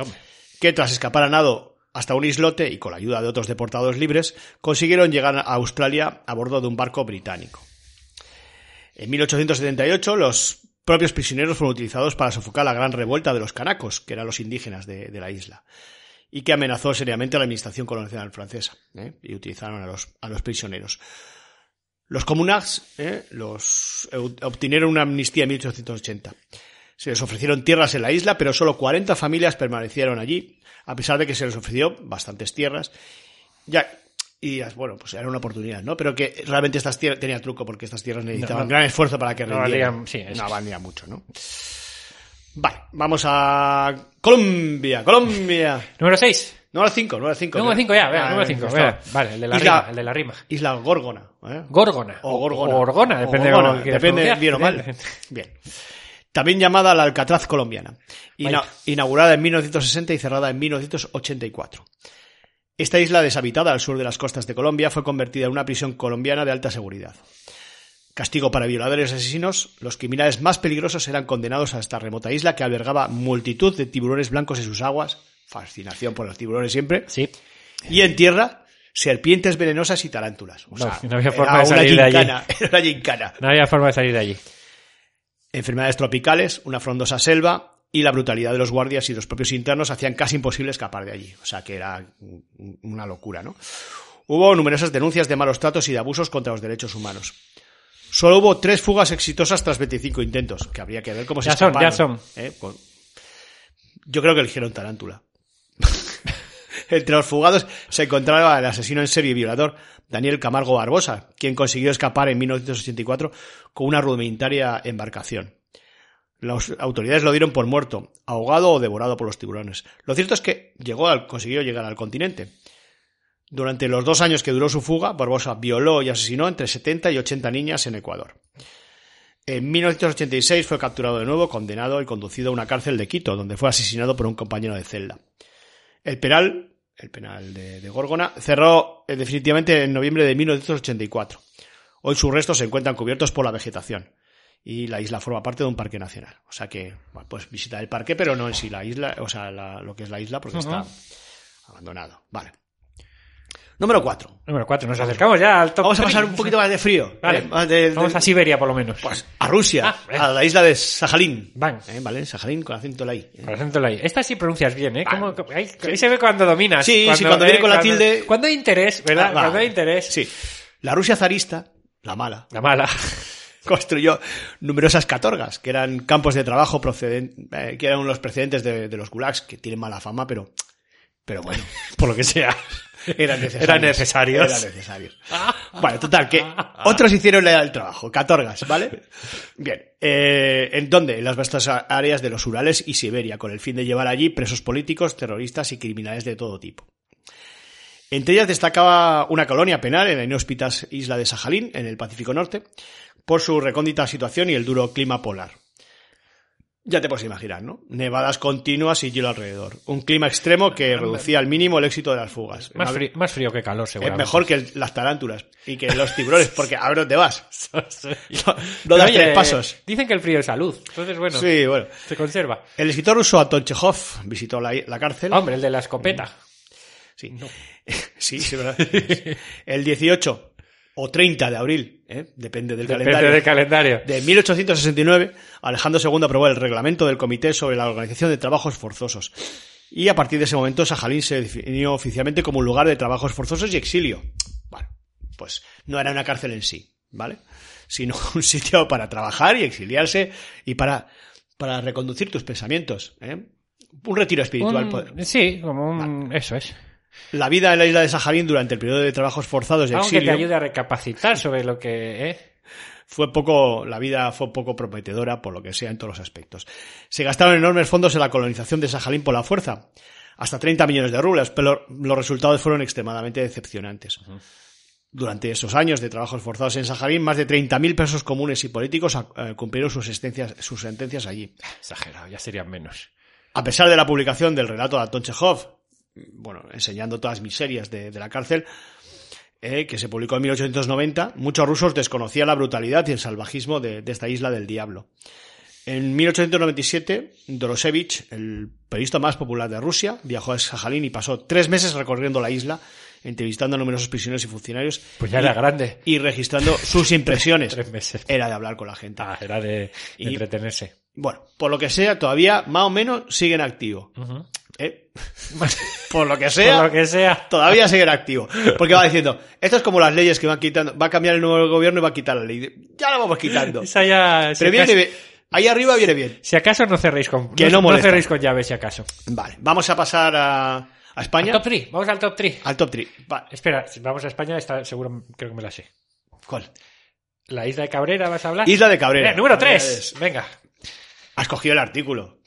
que tras escapar a nado hasta un islote y con la ayuda de otros deportados libres, consiguieron llegar a Australia a bordo de un barco británico. En 1878 los propios prisioneros fueron utilizados para sofocar la gran revuelta de los canacos, que eran los indígenas de, la isla, y que amenazó seriamente a la administración colonial francesa, ¿eh? y utilizaron a los, prisioneros. Los comunards ¿eh? eh, obtuvieron una amnistía en 1880. Se les ofrecieron tierras en la isla, pero solo 40 familias permanecieron allí, a pesar de que se les ofreció bastantes tierras. Ya, y bueno, pues era una oportunidad, ¿no? Pero que realmente estas tierras tenía truco porque estas tierras necesitaban no. gran esfuerzo para que No rindieran. valían- sí, no valía mucho, ¿no? Vale, vamos a Colombia, Colombia. Número 6. Número 5, número 5. Número 5 ya, venga, número 5. Vale, el de la Isla- rima, el de la rima. Isla Górgona. ¿eh? Górgona. O Gorgona. O Gorgona, depende O de Gorgona, quieras depende bien o mal. Bien. También llamada la Alcatraz colombiana. Vaya. inaugurada en 1960 y cerrada en 1984. Esta isla deshabitada al sur de las costas de Colombia fue convertida en una prisión colombiana de alta seguridad. Castigo para violadores y asesinos, los criminales más peligrosos eran condenados a esta remota isla que albergaba multitud de tiburones blancos en sus aguas, fascinación por los tiburones siempre, Sí. y en tierra, serpientes venenosas y tarántulas. O No, sea, no había forma de salir de allí. Era una gincana. No había forma de salir de allí. Enfermedades tropicales, una frondosa selva y la brutalidad de los guardias y los propios internos hacían casi imposible escapar de allí. O sea que era un- una locura, ¿no? Hubo numerosas denuncias de malos tratos y de abusos contra los derechos humanos. Solo hubo tres fugas exitosas tras 25 intentos, que habría que ver cómo se Ya son, ya son. ¿eh? Pues- yo creo que eligieron tarántula. Entre los fugados se encontraba el asesino en serie y violador Daniel Camargo Barbosa, quien consiguió escapar en 1984 con una rudimentaria embarcación. Las autoridades lo dieron por muerto, ahogado o devorado por los tiburones. Lo cierto es que llegó al, consiguió llegar al continente. Durante los dos años que duró su fuga, Barbosa violó y asesinó entre 70 y 80 niñas en Ecuador. En 1986 fue capturado de nuevo, condenado y conducido a una cárcel de Quito, donde fue asesinado por un compañero de celda. El penal, el penal de, de Górgona, cerró eh, definitivamente en noviembre de 1984. Hoy sus restos se encuentran cubiertos por la vegetación y la isla forma parte de un parque nacional. O sea que, bueno, pues visitar el parque, pero no en sí la isla, o sea, la- lo que es la isla, porque está abandonado. Vale. Número 4. Número 4. Nos acercamos ya al top Vamos a pasar un poquito más de frío. Vale. ¿vale? Más de- de- Vamos a Siberia, por lo menos. pues, a Rusia, Ah, eh. a la isla de Sajalín. Van. Eh, ¿Vale? Sajalín con acento en la I. eh. Por ejemplo, la I. Esta sí pronuncias bien, ¿eh? ¿Cómo- cómo- ahí, ahí se ve cuando dominas. Sí, sí, cuando viene con la cuando- tilde- Cuando hay interés, ¿verdad? Ah. Cuando hay interés. Sí. La Rusia zarista, la mala, La mala. construyó numerosas catorgas, que eran campos de trabajo proceden, eh, que eran los precedentes de, de los gulags, que tienen mala fama, pero, pero bueno, Por lo que sea. eran necesarios. Eran necesarios. Eran necesarios. Bueno, total, que otros hicieron el trabajo, catorgas, ¿vale? Bien, eh, ¿en dónde? En las vastas áreas de los Urales y Siberia, con el fin de llevar allí presos políticos, terroristas y criminales de todo tipo. Entre ellas destacaba una colonia penal en la inhóspita isla de Sajalín, en el Pacífico Norte, por su recóndita situación y el duro clima polar. Ya te puedes imaginar, ¿no? Nevadas continuas y hielo alrededor. Un clima extremo que reducía al mínimo el éxito de las fugas. Más frío, más frío que calor, es seguramente. mejor que el- las tarántulas y que los tiburones, porque a ver dónde vas. No, no das Oye, tres pasos. Dicen que el frío es salud. Entonces, bueno, Sí, bueno. se conserva. El escritor ruso Anton Chekhov visitó la, la cárcel. Hombre, el de la escopeta. Sí, sí, sí, verdad. El 18 o 30 de abril, ¿eh? depende del Depende calendario. del calendario. De 1869, Alejandro II aprobó el reglamento del Comité sobre la Organización de Trabajos Forzosos. Y a partir de ese momento, Sajalín se definió oficialmente como un lugar de trabajos forzosos y exilio. Bueno, pues no era una cárcel en sí, ¿vale? Sino un sitio para trabajar y exiliarse y para, para reconducir tus pensamientos. ¿eh? Un retiro espiritual. Un- sí, como un... Eso es. La vida en la isla de Sajalín durante el periodo de trabajos forzados y Algo que te ayude a recapacitar sobre lo que... ¿eh? fue poco, la vida fue poco prometedora por lo que sea en todos los aspectos. Se gastaron enormes fondos en la colonización de Sajalín por la fuerza, hasta 30 millones de rublos, pero los resultados fueron extremadamente decepcionantes. Durante esos años de trabajos forzados en Sajalín, más de 30.000 presos comunes y políticos eh, cumplieron sus sentencias, sus sentencias allí. Exagerado, ya serían menos. A pesar de la publicación del relato de Anton Chekhov, bueno, enseñando todas las miserias de, de la cárcel, eh, que se publicó en 1890, muchos rusos desconocían la brutalidad y el salvajismo de, de esta isla del diablo. En 1897, Dorosevich, el periodista más popular de Rusia, viajó a Sajalín y pasó tres meses recorriendo la isla, entrevistando a numerosos prisioneros y funcionarios. Pues ya y- era grande. Y registrando sus impresiones. Tres meses. Era de hablar con la gente. Ah, era de, de Y- entretenerse. Bueno, por lo que sea, todavía más o menos siguen activo. ¿Eh? Por lo que sea, Por lo que sea. todavía siguen activo. Porque va diciendo, esto es como las leyes que van quitando, va a cambiar el nuevo gobierno y va a quitar la ley. Ya la vamos quitando. Esa ya... si Pero viene acaso- bien. Ahí arriba viene bien. Si acaso no cerréis con... Que no molesta. cerréis con llave, si acaso. Vale, vamos a pasar a, a Al España. top 3. Vamos al top 3. Al top 3. Espera, si vamos a España, está, seguro, creo que me la sé. ¿Cuál? La isla de Cabrera, ¿vas a hablar? Isla de Cabrera. Número Cabrera 3. Venga. Has cogido el artículo.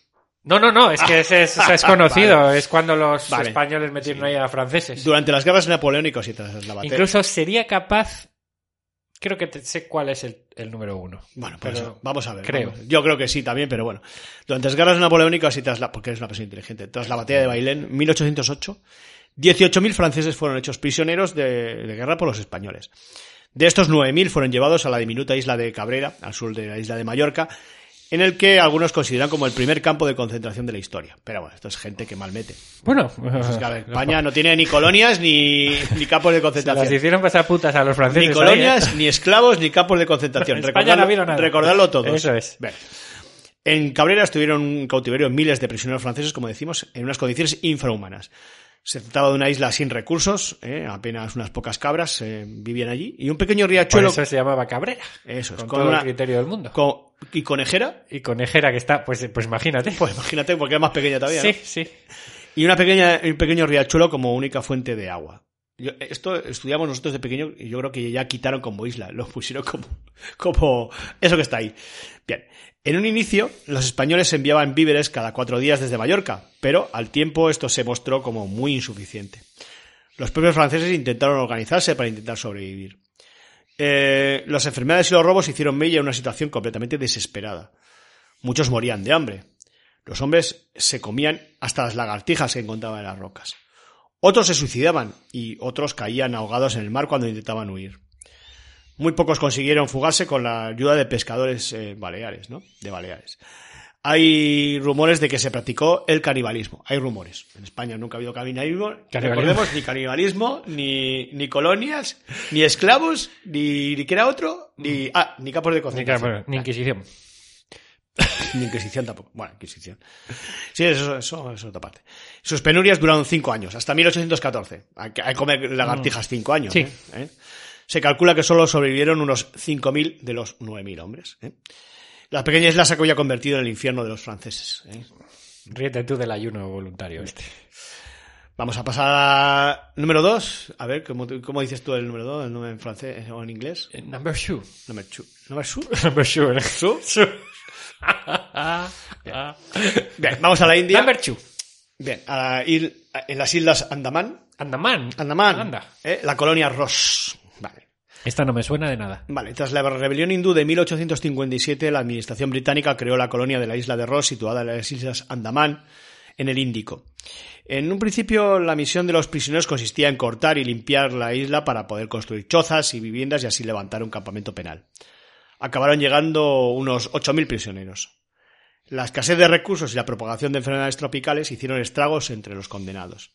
No, no, no, es que ese es, ese es conocido. Vale. Es cuando los Vale. españoles metieron ahí a franceses. Durante las guerras napoleónicas y tras la batalla. Incluso sería capaz. Creo que te- sé cuál es el, el número uno. Bueno, pues Pero vamos a ver. creo. vamos. Yo creo que sí también, pero bueno. Durante las guerras napoleónicas y tras la, porque eres una persona inteligente, tras la batalla de Bailén, 1808, 18.000 franceses fueron hechos prisioneros de, de guerra por los españoles. De estos, 9.000 fueron llevados a la diminuta isla de Cabrera, al sur de la isla de Mallorca, en el que algunos consideran como el primer campo de concentración de la historia. Pero bueno, esto es gente que mal mete. Bueno, Es que, a ver, España no tiene ni colonias ni, ni campos de las concentración. hicieron pasar putas a los franceses. Ni ahí, colonias, ¿eh? ni esclavos, ni campos de concentración. En España no nada. recordarlo todos. Eso es. Bien. En Cabrera estuvieron en cautiverio miles de prisioneros franceses, como decimos, en unas condiciones infrahumanas. Se trataba de una isla sin recursos, ¿eh? apenas unas pocas cabras eh, vivían allí, y un pequeño Por riachuelo. eso se llamaba Cabrera. Eso es, Con, con todo una- el criterio del mundo. con- y conejera, Y conejera que está, pues, pues imagínate. pues imagínate, porque es más pequeña todavía. sí, ¿no? sí. Y una pequeña, un pequeño riachuelo como única fuente de agua. Yo- esto estudiamos nosotros de pequeño y yo creo que ya quitaron como isla, lo pusieron como, como eso que está ahí. Bien, en un inicio los españoles enviaban víveres cada cuatro días desde Mallorca, pero al tiempo esto se mostró como muy insuficiente. Los propios franceses intentaron organizarse para intentar sobrevivir. Eh, las enfermedades y los robos hicieron mella en una situación completamente desesperada. Muchos morían de hambre. Los hombres se comían hasta las lagartijas que encontraban en las rocas. Otros se suicidaban y otros caían ahogados en el mar cuando intentaban huir. Muy pocos consiguieron fugarse con la ayuda de pescadores eh, baleares, ¿no? De Baleares. Hay rumores de que se practicó el canibalismo. Hay rumores. En España nunca ha habido canibalismo. Canibalismo. Recordemos, ni canibalismo, ni, ni colonias, ni esclavos, ni, ni que era otro, ni, ah, ni campos de concentración. ni Inquisición. Ni Inquisición tampoco. Bueno, Inquisición. Sí, eso, eso es otra parte. Sus penurias duraron cinco años, hasta 1814. Hay que hay que comer lagartijas cinco años. Sí. ¿eh? ¿Eh? Se calcula que solo sobrevivieron unos 5.000 de los 9.000 hombres. ¿eh? La pequeña isla se había convertido en el infierno de los franceses. ¿eh? Ríete tú del ayuno voluntario este. Vamos a pasar a número dos. A ver, ¿cómo, cómo dices tú el número dos? ¿El número en francés o en inglés? Eh, Number two. Número two. ¿Número two? Number two. ¿eh? Two. Bien, vamos a la India. Number two. Bien, a la en las islas Andamán. Andaman. Andamán. Anda. ¿eh? La colonia Ross. Esta no me suena de nada. Vale, tras la rebelión hindú de 1857, la administración británica creó la colonia de la isla de Ross, situada en las islas Andamán, en el Índico. En un principio, la misión de los prisioneros consistía en cortar y limpiar la isla para poder construir chozas y viviendas y así levantar un campamento penal. Acabaron llegando unos 8.000 prisioneros. La escasez de recursos y la propagación de enfermedades tropicales hicieron estragos entre los condenados.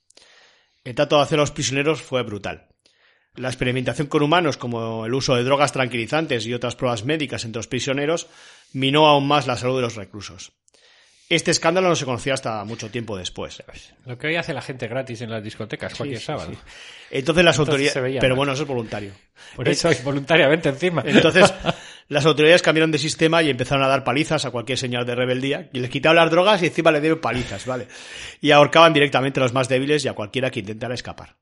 El trato hacia los prisioneros fue brutal. La experimentación con humanos, como el uso de drogas tranquilizantes y otras pruebas médicas entre los prisioneros, minó aún más la salud de los reclusos. Este escándalo no se conocía hasta mucho tiempo después. Lo que hoy hace la gente gratis en las discotecas cualquier sábado. sí. Entonces las autoridades... Pero mal. bueno, eso es voluntario. Por eso, voluntariamente encima. Entonces, las autoridades cambiaron de sistema y empezaron a dar palizas a cualquier señal de rebeldía. Y les quitaban las drogas y encima le dieron palizas, ¿vale? Y ahorcaban directamente a los más débiles y a cualquiera que intentara escapar.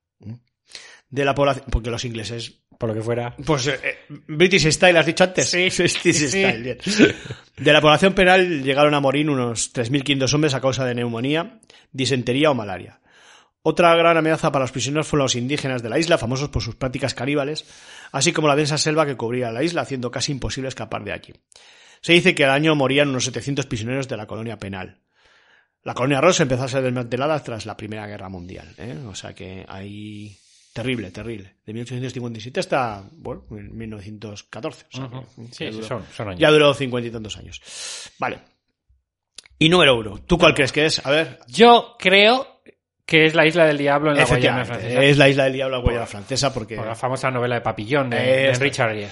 De la población... Porque los ingleses... Por lo que fuera. Pues eh, eh, British Style, ¿has dicho antes? Sí. British. Style, bien. De la población penal llegaron a morir unos 3.500 hombres a causa de neumonía, disentería o malaria. Otra gran amenaza para los prisioneros fueron los indígenas de la isla, famosos por sus prácticas caníbales, así como la densa selva que cubría la isla, haciendo casi imposible escapar de allí. Se dice que al año morían unos 700 prisioneros de la colonia penal. La colonia Ross empezó a ser desmantelada tras la Primera Guerra Mundial. ¿eh? O sea que ahí... Terrible, terrible. De 1857 hasta, bueno, 1914. O sea Ujú. que Sí, ya duró- son, son años. ya duró cincuenta y tantos años. Vale. Y número uno. ¿Tú cuál crees que es? A ver. Yo creo que es la isla del diablo en la Guayana francesa. es la isla del diablo, la Guayana francesa, porque Por la famosa novela de Papillón de. Richard Gere.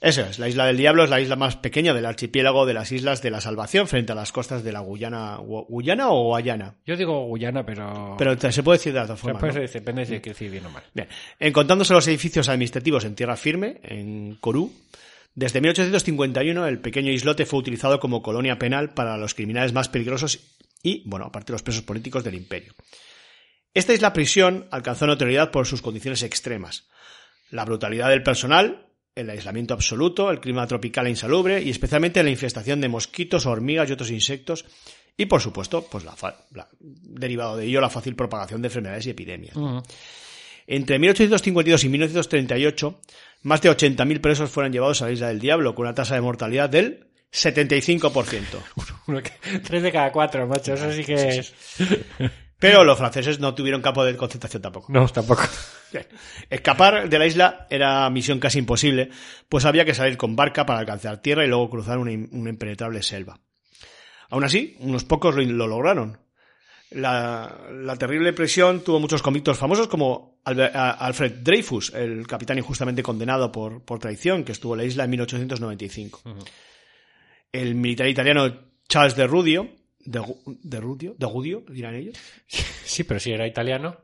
Eso es, la isla del diablo es la isla más pequeña del archipiélago de las islas de la Salvación frente a las costas de la Guyana, Gu- Guyana o Guayana. Yo digo Guyana, pero... Pero se puede decir de dos Después formas. ¿no? depende si hay que decir bien o mal. Bien, encontrándose los edificios administrativos en tierra firme, en Corú, desde 1851 el pequeño islote fue utilizado como colonia penal para los criminales más peligrosos y, bueno, aparte de los presos políticos del imperio. Esta isla prisión alcanzó notoriedad por sus condiciones extremas. La brutalidad del personal, el aislamiento absoluto, el clima tropical e insalubre y especialmente la infestación de mosquitos, hormigas y otros insectos y, por supuesto, pues la, la- derivado de ello la fácil propagación de enfermedades y epidemias. Entre 1852 y 1938, más de 80.000 presos fueron llevados a la Isla del Diablo, con una tasa de mortalidad del 75%. Uno que- Tres de cada cuatro, macho. Eso sí que es... Pero los franceses no tuvieron campo de concentración tampoco. No, tampoco. Escapar de la isla era misión casi imposible, pues había que salir con barca para alcanzar tierra y luego cruzar una, im- una impenetrable selva. Aún así, unos pocos lo, lo lograron. La, la terrible prisión tuvo muchos convictos famosos como Alfred Dreyfus, el capitán injustamente condenado por, por traición que estuvo en la isla en 1895. El militar italiano Charles de Rudio, de, de Rudio, de Gudio, dirán ellos, Sí, pero si era italiano.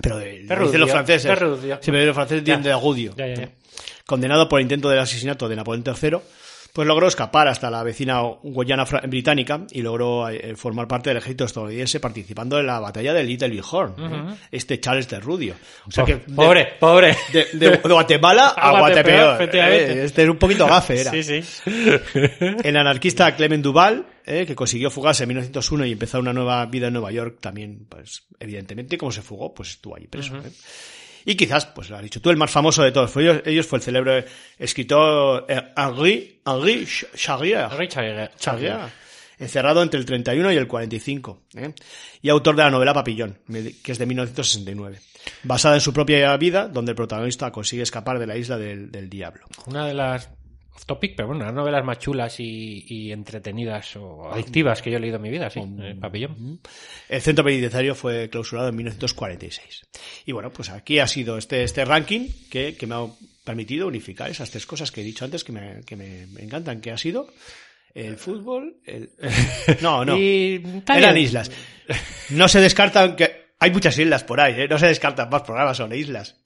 pero de, De dicen los franceses. de Rudio. Sí, pero los franceses de Agudio. Ya, ya, ya. Condenado por intento del asesinato de Napoleón III, pues logró escapar hasta la vecina Guayana británica y logró eh, formar parte del ejército estadounidense participando en la batalla de Little Bighorn, ¿eh? este Charles de Rudio. O sea que de- Pobre, pobre. de, Guatemala a Guatepeor, eh, este es un poquito gafe, era. Sí, sí. El anarquista Clement Duval, eh, que consiguió fugarse en 1901 y empezar una nueva vida en Nueva York, también, pues, evidentemente, como se fugó, pues estuvo allí preso. eh. Y quizás, pues lo has dicho tú, el más famoso de todos ellos, ellos fue el célebre escritor eh, Henri, Henri Ch- Charrier. Richard Charrier, encerrado entre el 31 y el 45, ¿eh? y autor de la novela Papillón, que es de 1969, basada en su propia vida, donde el protagonista consigue escapar de la isla del, del diablo. Una de las off topic, pero bueno, las novelas más chulas y, y entretenidas o adictivas que yo he leído en mi vida, sí. eh, Papillón. El centro penitenciario fue clausurado en 1946. Y bueno, pues aquí ha sido este, este ranking que, que me ha permitido unificar esas tres cosas que he dicho antes que me, que me, me encantan, que ha sido el fútbol, el... No, no. Y Eran islas. No se descartan que... Hay muchas islas por ahí, ¿eh? No se descartan más programas sobre islas.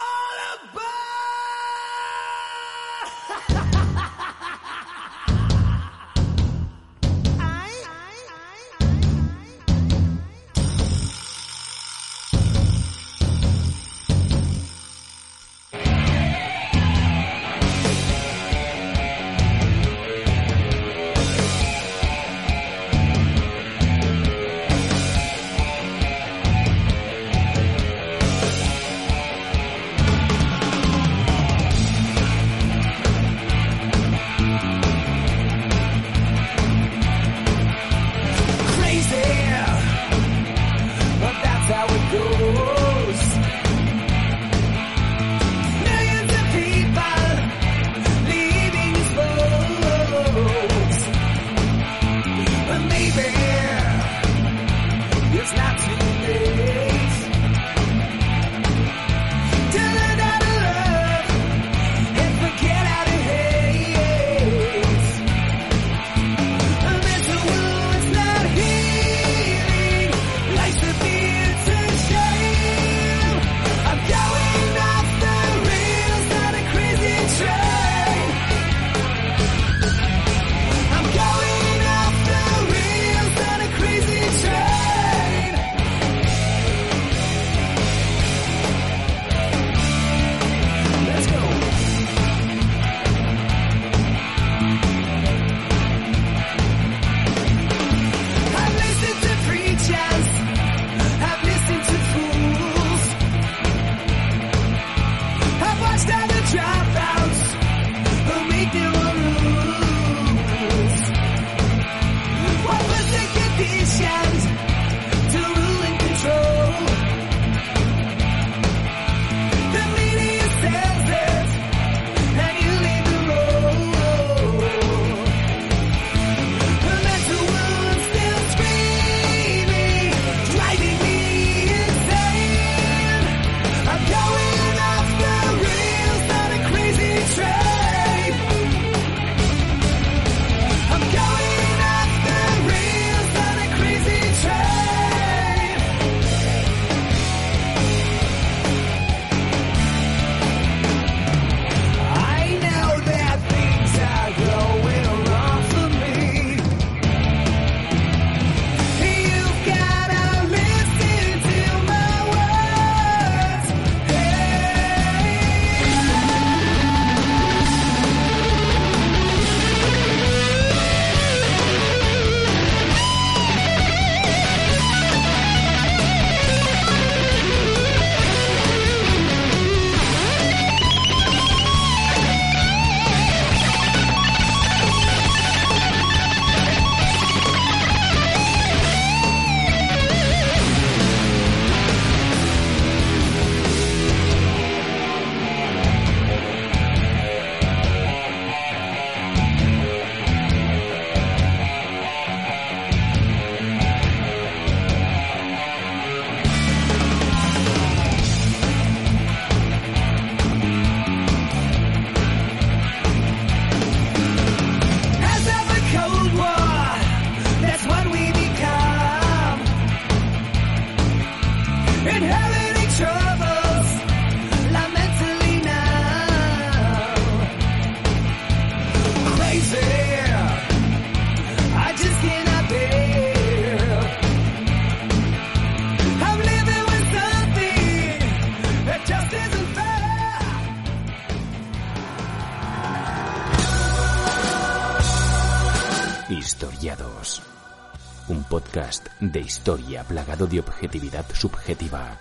Plagado de objetividad subjetiva,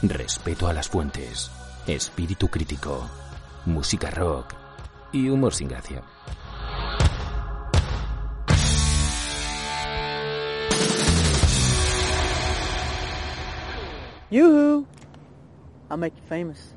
respeto a las fuentes, espíritu crítico, música rock y humor sin gracia. Yoo-hoo! I'll make you famous.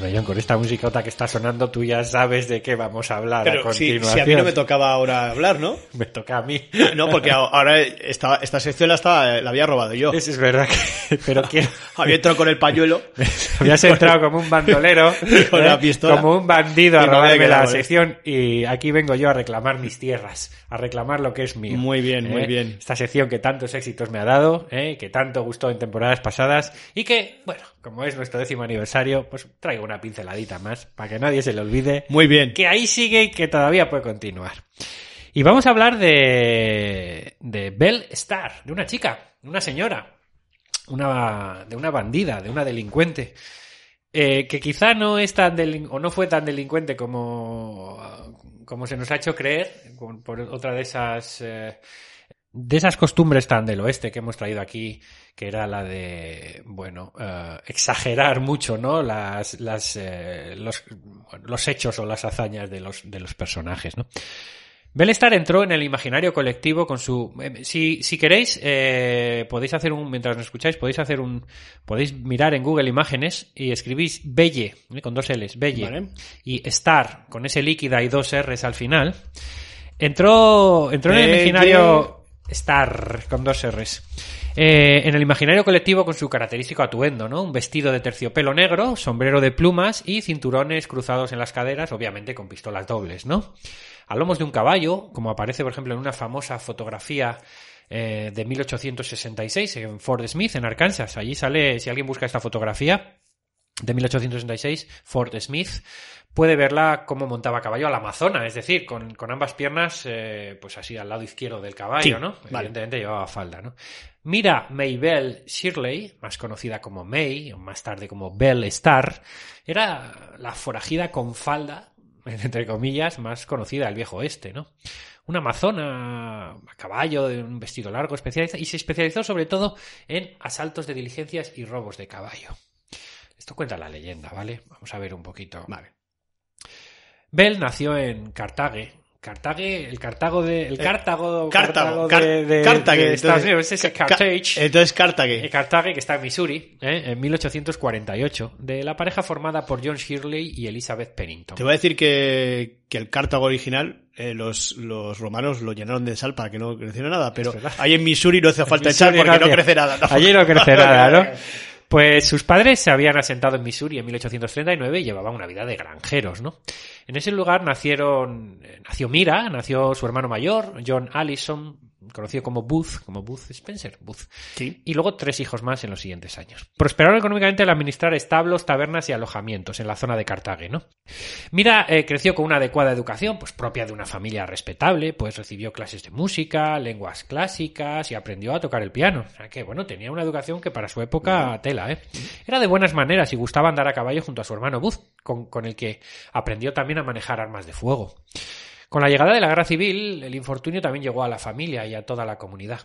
Bueno, John, con esta musicota que está sonando, tú ya sabes de qué vamos a hablar a Pero si, continuación. si a mí no me tocaba ahora hablar, ¿no? Me toca a mí. No, porque ahora esta, esta sección la, estaba, la había robado yo. Eso es verdad, que- pero quiero... Había entrado con el pañuelo. Habías entrado como un bandolero, Con la ¿eh? pistola. como un bandido a había robarme la sección y aquí vengo yo a reclamar mis tierras, a reclamar lo que es mío. Muy bien, muy ¿eh? bien. Esta sección que tantos éxitos me ha dado, ¿eh? que tanto gustó en temporadas pasadas y que, bueno, como es nuestro décimo aniversario, pues traigo una pinceladita más para que nadie se le olvide Muy bien. que ahí sigue y que todavía puede continuar. Y vamos a hablar de, de Belle Star, de una chica, de una señora, una, de una bandida, de una delincuente, eh, que quizá no es tan o no fue tan delincuente como, como se nos ha hecho creer, por, por otra de esas eh, de esas costumbres tan del oeste que hemos traído aquí, que era la de, bueno, eh, exagerar mucho, ¿no? Las, las, eh, los, los hechos o las hazañas de los, de los personajes, ¿no? Bellestar entró en el imaginario colectivo con su. eh, si, si queréis, eh, podéis hacer un. Mientras nos escucháis, podéis hacer un. Podéis mirar en Google Imágenes y escribís Belle, con dos L's, Belle, Vale. y Star, con ese líquida y dos R's al final. Entró, entró en el imaginario Star, con dos R's. Eh, en el imaginario colectivo con su característico atuendo, ¿no? Un vestido de terciopelo negro, sombrero de plumas y cinturones cruzados en las caderas, obviamente con pistolas dobles, ¿no? A lomos de un caballo, como aparece, por ejemplo, en una famosa fotografía eh, de 1866 en Fort Smith, en Arkansas. Allí sale, si alguien busca esta fotografía de 1866, Fort Smith, puede verla cómo montaba a caballo a la Amazona, es decir, con, con ambas piernas, eh, pues así al lado izquierdo del caballo, Sí, ¿no? vale. Evidentemente llevaba falda, ¿no? Mira Maybelle Shirley, más conocida como May, o más tarde como Belle Star, era la forajida con falda, entre comillas, más conocida del viejo oeste, ¿no? Una amazona a caballo, de un vestido largo, especializada, y se especializó sobre todo en asaltos de diligencias y robos de caballo. Esto cuenta la leyenda, ¿vale? Vamos a ver un poquito. Vale. Bell nació en Cartague. Cartague, el Cartago de. El Cartago. Cartago. Cartago de, de- Cartague, de Estados entonces, Unidos. Ese Ca- Carthage. Entonces, Eh, Cartague. Cartague, que está en Missouri, ¿eh? en 1848, de la pareja formada por John Shirley y Elizabeth Pennington. Te voy a decir que, que el Cartago original, eh, los, los romanos lo llenaron de sal para que no creciera nada, pero ahí en Missouri no hace falta echar porque no crece nada. ¿no? Allí no crece nada, ¿no? Pues sus padres se habían asentado en Missouri en 1839 y llevaban una vida de granjeros, ¿no? En ese lugar nacieron, eh, nació Mira, nació su hermano mayor, John Allison, conocido como Booth, como Booth Spencer, Booth. Sí. Y luego tres hijos más en los siguientes años. Prosperaron económicamente al administrar establos, tabernas y alojamientos en la zona de Cartague, ¿no? Mira eh, creció con una adecuada educación, pues propia de una familia respetable, pues recibió clases de música, lenguas clásicas y aprendió a tocar el piano. O sea que, bueno, tenía una educación que para su época tela, ¿eh? Era de buenas maneras y gustaba andar a caballo junto a su hermano Booth, con, con el que aprendió también a manejar armas de fuego. Con la llegada de la guerra civil, el infortunio también llegó a la familia y a toda la comunidad.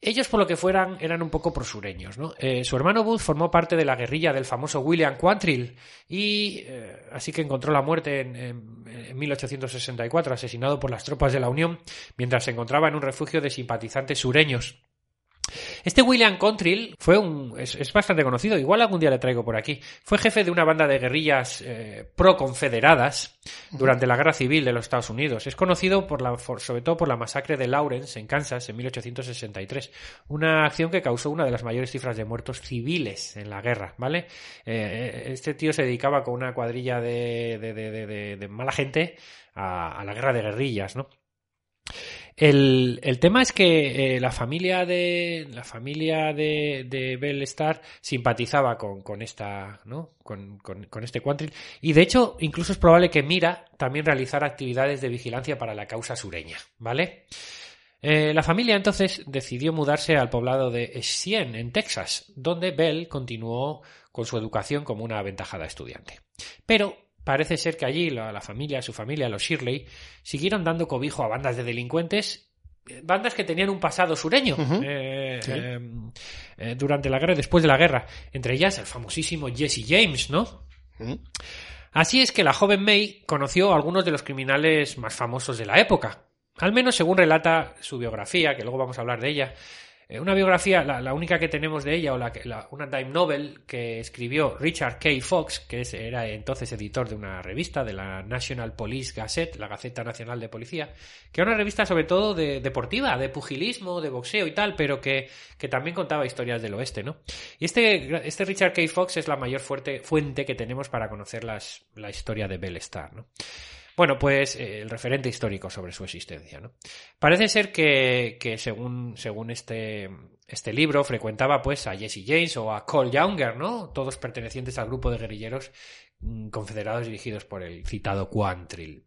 Ellos, por lo que fueran, eran un poco prosureños. ¿no? Eh, su hermano Booth formó parte de la guerrilla del famoso William Quantrill y eh, así que encontró la muerte en, en- en 1864, asesinado por las tropas de la Unión, mientras se encontraba en un refugio de simpatizantes sureños. Este William Contrill fue un, es, es bastante conocido, igual algún día le traigo por aquí. Fue jefe de una banda de guerrillas eh, pro-confederadas durante la Guerra Civil de los Estados Unidos. Es conocido por la, por- sobre todo por la masacre de Lawrence en Kansas en 1863, una acción que causó una de las mayores cifras de muertos civiles en la guerra, ¿vale? Eh, este tío se dedicaba con una cuadrilla de, de- de- de- mala gente a, a la guerra de guerrillas, ¿no? El, tema es que eh, la familia de la familia de, simpatizaba con, esta, ¿no? Con este Quantrill. Y de hecho, incluso es probable que Mira también realizara actividades de vigilancia para la causa sureña, ¿vale? Eh, la familia entonces decidió mudarse al poblado de Sien, en Texas, donde Bell continuó con su educación como una aventajada estudiante. Pero parece ser que allí la, la familia, su familia, los Shirley, siguieron dando cobijo a bandas de delincuentes eh, bandas que tenían un pasado sureño eh, Sí. eh, durante la guerra y después de la guerra. Entre ellas el famosísimo Jesse James, ¿no? Así es que la joven May conoció a algunos de los criminales más famosos de la época. Al menos según relata su biografía, que luego vamos a hablar de ella. Eh, Una biografía, la, única que tenemos de ella, o la, la- una dime novel que escribió Richard K. Fox, que es- era entonces editor de una revista, de la National Police Gazette, la Gaceta Nacional de Policía, que era una revista sobre todo de deportiva, de pugilismo, de boxeo y tal, pero que, que también contaba historias del oeste, ¿no? Y este, este Richard K. Fox es la mayor fuente que tenemos para conocer las, la historia de Bell Star, ¿no? Bueno, pues eh, el referente histórico sobre su existencia, ¿no? Parece ser que, que según, según este, este libro frecuentaba pues a Jesse James o a Cole Younger, ¿no? Todos pertenecientes al grupo de guerrilleros mm, confederados dirigidos por el citado Quantrill.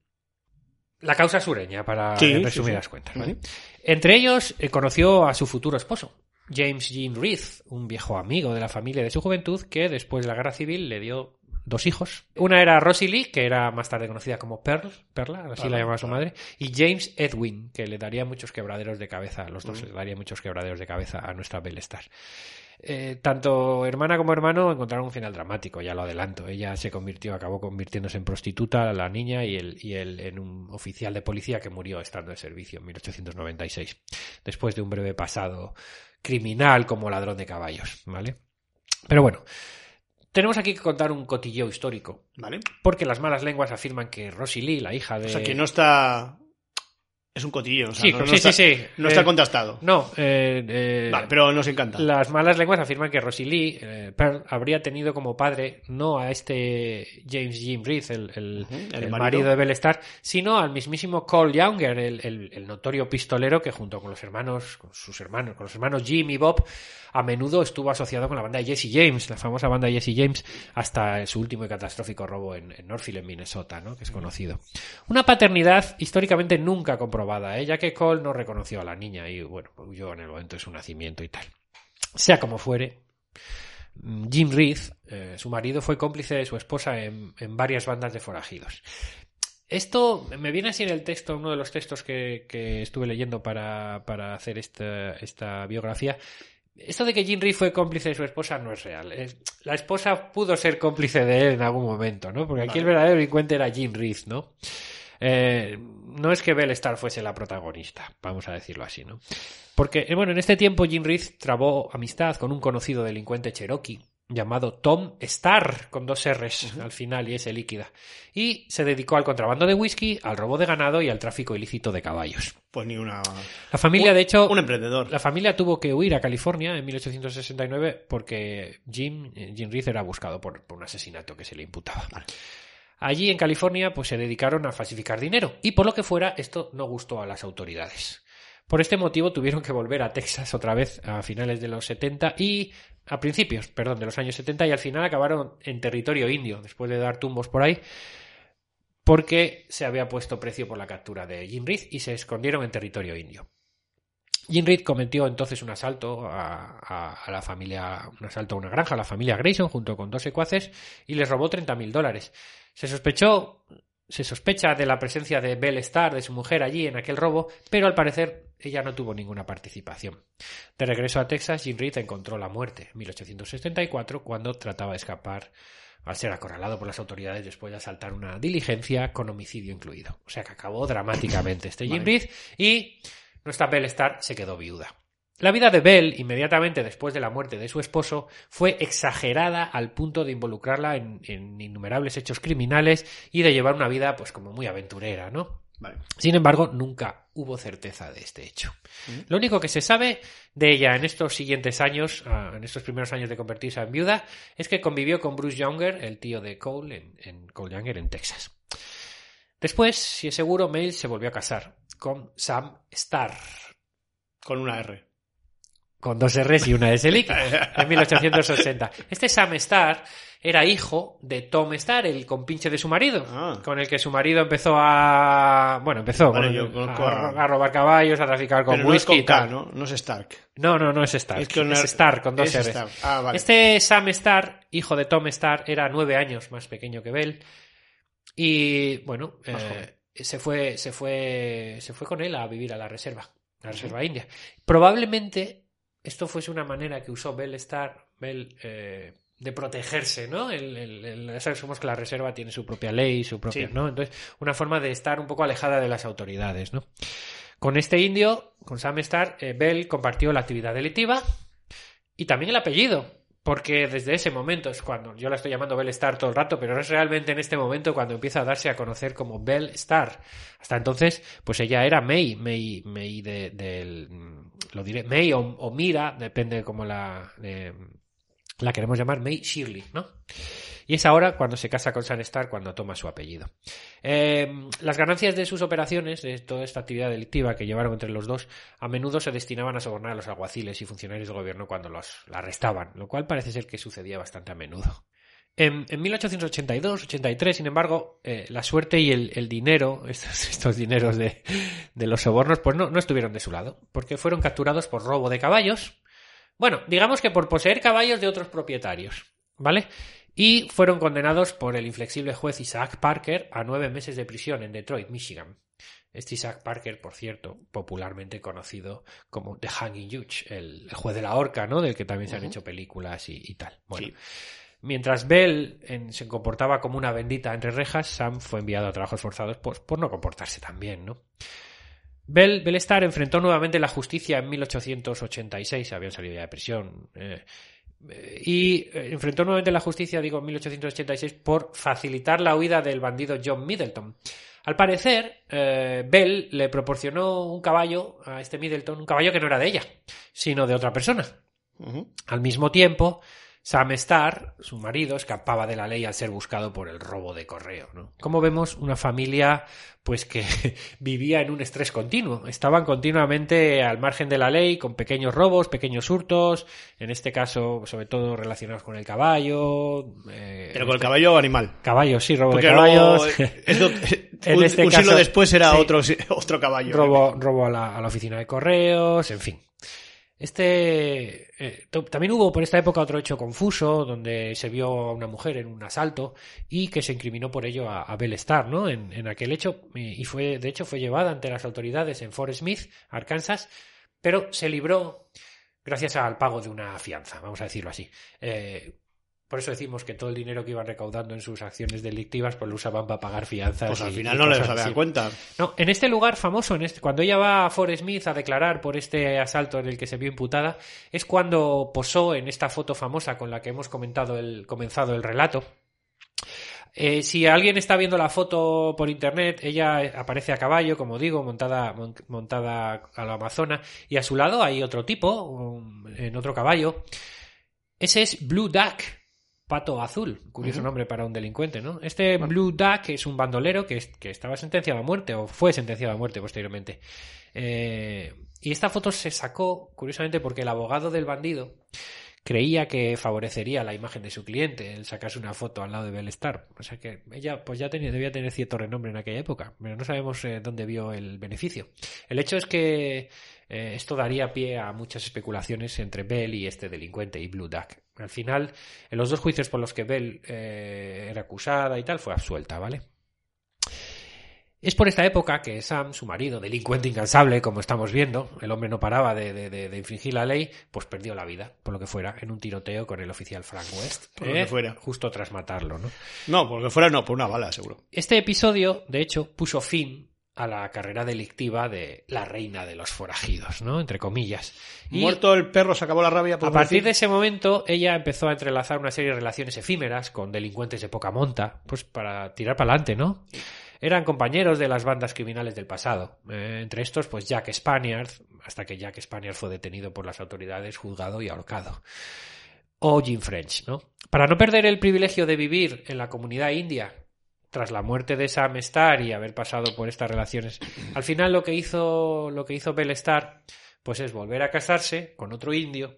La causa sureña, para Sí, en sí, resumidas sí. cuentas. ¿vale? Entre ellos eh, conoció a su futuro esposo, James Jean Reith, un viejo amigo de la familia de su juventud que después de la guerra civil le dio dos hijos. Una era Rosie Lee, que era más tarde conocida como Pearl, Perla, así Perla, la llamaba su madre, y James Edwin, que le daría muchos quebraderos de cabeza, a los dos le daría muchos quebraderos de cabeza a nuestra Belle Star. Eh, tanto hermana como hermano encontraron un final dramático, ya lo adelanto. Ella se convirtió, acabó convirtiéndose en prostituta, la niña, y él, y él en un oficial de policía que murió estando de servicio en 1896, después de un breve pasado criminal como ladrón de caballos, ¿vale? Pero bueno, tenemos aquí que contar un cotilleo histórico, ¿Vale? porque las malas lenguas afirman que Rosie Lee, la hija de... O sea, que no está... Es un cotillo. O sea, Sí, no, no sí, está, sí, sí. No está Eh, contrastado. No, eh, eh, Vale, pero nos encanta. Las malas lenguas afirman que Rosie Lee, eh, Pearl, habría tenido como padre no a este James Jim Reith, el, el- Ujú, el el marido. de Belle Star, sino al mismísimo Cole Younger, el, el- el notorio pistolero que junto con los hermanos, con sus hermanos, con los hermanos Jim y Bob, a menudo estuvo asociado con la banda de Jesse James, la famosa banda de Jesse James, hasta su último y catastrófico robo en, en Northfield, en Minnesota, ¿no? que es conocido. Una paternidad históricamente nunca comprobada, ¿eh? ya que Cole no reconoció a la niña y, bueno, huyó en el momento de su nacimiento y tal. Sea como fuere, mm, Jim Reith, eh, su marido, fue cómplice de su esposa en, en varias bandas de forajidos. Esto me viene así en el texto, uno de los textos que, que estuve leyendo para, para hacer esta, esta biografía. Esto de que Jim Reith fue cómplice de su esposa no es real. La esposa pudo ser cómplice de él en algún momento, ¿no? Porque aquí Vale. el verdadero delincuente era Jim Reith, ¿no? Eh, no es que Belle Star fuese la protagonista, vamos a decirlo así, ¿no? Porque, eh, bueno, en este tiempo Jim Reith trabó amistad con un conocido delincuente cherokee llamado Tom Starr, con dos R's al final y S líquida, y se dedicó al contrabando de whisky, al robo de ganado y al tráfico ilícito de caballos. Pues ni una... La familia, de hecho, Un emprendedor. la familia tuvo que huir a California en 1869 porque Jim, eh, Jim Reith era buscado por, por un asesinato que se le imputaba. Allí en California pues se dedicaron a falsificar dinero y por lo que fuera esto no gustó a las autoridades. Por este motivo tuvieron que volver a Texas otra vez a finales de los 70 y a principios, perdón, de los años 70 y al final acabaron en territorio indio después de dar tumbos por ahí porque se había puesto precio por la captura de Jim Reith y se escondieron en territorio indio. Jim Reed cometió entonces un asalto a, la familia, un asalto a una granja, a la familia Grayson, junto con dos secuaces, y les robó 30.000 dólares. Se sospechó, se sospecha de la presencia de Belle Star, de su mujer allí en aquel robo, pero al parecer ella no tuvo ninguna participación. De regreso a Texas, Jim Reed encontró la muerte en 1874 cuando trataba de escapar al ser acorralado por las autoridades después de asaltar una diligencia con homicidio incluido. O sea que acabó dramáticamente este Jim. Reed y nuestra Belle Star se quedó viuda. La vida de Belle, inmediatamente después de la muerte de su esposo, fue exagerada al punto de involucrarla en, en innumerables hechos criminales y de llevar una vida, pues, como muy aventurera, ¿no? Vale. Sin embargo, nunca hubo certeza de este hecho. Lo único que se sabe de ella en estos siguientes años, ah, en estos primeros años de convertirse en viuda, es que convivió con Bruce Younger, el tío de Cole, en, en Cole Younger, en Texas. Después, si es seguro, Mail se volvió a casar con Sam Starr. Con una R. con dos R's y una S líquida, en 1880. Este Sam Starr era hijo de Tom Starr, el compinche de su marido, Ah. con el que su marido empezó a... Bueno, empezó Vale, con- a, a- robar caballos, a traficar con Pero no es whisky con tal. K, ¿no? No es Stark. No, no, no es Stark. Es Es, con Starr, con dos es R's. Stark. Ah, vale. Este Sam Starr, hijo de Tom Starr, era nueve años más pequeño que Bell. Y bueno, eh, se fue, se fue, se fue con él a vivir a la reserva, a la reserva india. Probablemente esto fuese una manera que usó Bell Starr, Bell, eh, de protegerse, ¿no? El, el- el- ya sabemos que la reserva tiene su propia ley, su propia, Sí. ¿no? Entonces, una forma de estar un poco alejada de las autoridades, ¿no? Con este indio, con Sam Starr, eh, Bell compartió la actividad delictiva y también el apellido, porque desde ese momento es cuando yo la estoy llamando Bell Star todo el rato, pero es realmente en este momento cuando empieza a darse a conocer como Bell Star. Hasta entonces, pues ella era May, May, May de, del, lo diré, May o, Mira, depende de cómo la, eh, la queremos llamar, May Shirley, ¿no? Y es ahora cuando se casa con Sam Star cuando toma su apellido. Eh, las ganancias de sus operaciones, de toda esta actividad delictiva que llevaron entre los dos, a menudo se destinaban a sobornar a los alguaciles y funcionarios del gobierno cuando los la arrestaban, lo cual parece ser que sucedía bastante a menudo. En, en 1882-83, sin embargo, eh, la suerte y el, el dinero, estos, estos dineros de, de los sobornos, pues no, no estuvieron de su lado, porque fueron capturados por robo de caballos. Bueno, digamos que por poseer caballos de otros propietarios, ¿vale? Y fueron condenados por el inflexible juez Isaac Parker a nueve meses de prisión en Detroit, Michigan. Este Isaac Parker, por cierto, popularmente conocido como The Hanging Judge, el, el juez de la horca, ¿no? Del que también se han hecho películas y, y tal. Bueno, Sí. Mientras Bell en- se comportaba como una bendita entre rejas, Sam fue enviado a trabajos forzados por no comportarse tan bien, ¿no? Bell, Bellstar enfrentó nuevamente la justicia en 1886, habían salido ya de prisión, eh, y eh, enfrentó nuevamente la justicia, digo, en 1886, por facilitar la huida del bandido John Middleton. Al parecer, eh, Bell le proporcionó un caballo a este Middleton, un caballo que no era de ella, sino de otra persona. Al mismo tiempo, Sam Starr, su marido, escapaba de la ley al ser buscado por el robo de correo. ¿no? Como vemos, una familia pues que vivía en un estrés continuo. Estaban continuamente al margen de la ley, con pequeños robos, pequeños hurtos, en este caso, sobre todo relacionados con el caballo. eh, Pero con el caballo animal. Caballos, sí, robo Porque de caballos. eh, esto- En un, este un siglo caso, después era sí. otro, otro caballo. robo, robo a, la, a la oficina de correos, en fin. Este eh, también hubo por esta época otro hecho confuso donde se vio a una mujer en un asalto y que se incriminó por ello a, a Bell Starr, ¿no? En, aquel hecho y fue de hecho fue llevada ante las autoridades en Fort Smith, Arkansas, pero se libró gracias al pago de una fianza, vamos a decirlo así. Eh, por eso decimos que todo el dinero que iban recaudando en sus acciones delictivas pues lo usaban para pagar fianzas. Pues al final y no les cosas había así. cuenta. No, en este lugar famoso, en este, cuando ella va a Fort Smith a declarar por este asalto en el que se vio imputada, es cuando posó en esta foto famosa con la que hemos comentado el, comenzado el relato. Eh, si alguien está viendo la foto por internet, ella aparece a caballo, como digo, montada, mon- montada a la amazona, y a su lado hay otro tipo, um, en otro caballo. Ese es Blue Duck, pato azul. Curioso nombre para un delincuente, ¿no? Este Blue Duck es un bandolero que, es- que estaba sentenciado a muerte, o fue sentenciado a muerte posteriormente. Eh, y esta foto se sacó, curiosamente, porque el abogado del bandido creía que favorecería la imagen de su cliente el sacarse una foto al lado de Bellstar. O sea que ella pues ya tenía, debía tener cierto renombre en aquella época, pero no sabemos eh, dónde vio el beneficio. El hecho es que eh, esto daría pie a muchas especulaciones entre Bell y este delincuente y Blue Duck. Al final, en los dos juicios por los que Bell eh, era acusada y tal, fue absuelta, ¿vale? Es por esta época que Sam, su marido, delincuente incansable, como estamos viendo, el hombre no paraba de, de- de- de infringir la ley, pues perdió la vida, por lo que fuera, en un tiroteo con el oficial Frank West. ¿eh? Por lo que fuera. Justo tras matarlo, ¿no? No, porque fuera no, por una bala, seguro. Este episodio, de hecho, puso fin a la carrera delictiva de la reina de los forajidos, ¿no? Entre comillas. Y- Muerto el perro, se acabó la rabia. a partir decir. de ese momento, ella empezó a entrelazar una serie de relaciones efímeras con delincuentes de poca monta, pues para tirar para adelante, ¿no? Eran compañeros de las bandas criminales del pasado. Eh, entre estos, pues Jack Spaniard, hasta que Jack Spaniard fue detenido por las autoridades, juzgado y ahorcado. O Jim French, ¿no? Para no perder el privilegio de vivir en la comunidad india tras la muerte de Sam Starr y haber pasado por estas relaciones, al final lo que hizo, lo que hizo pues es volver a casarse con otro indio,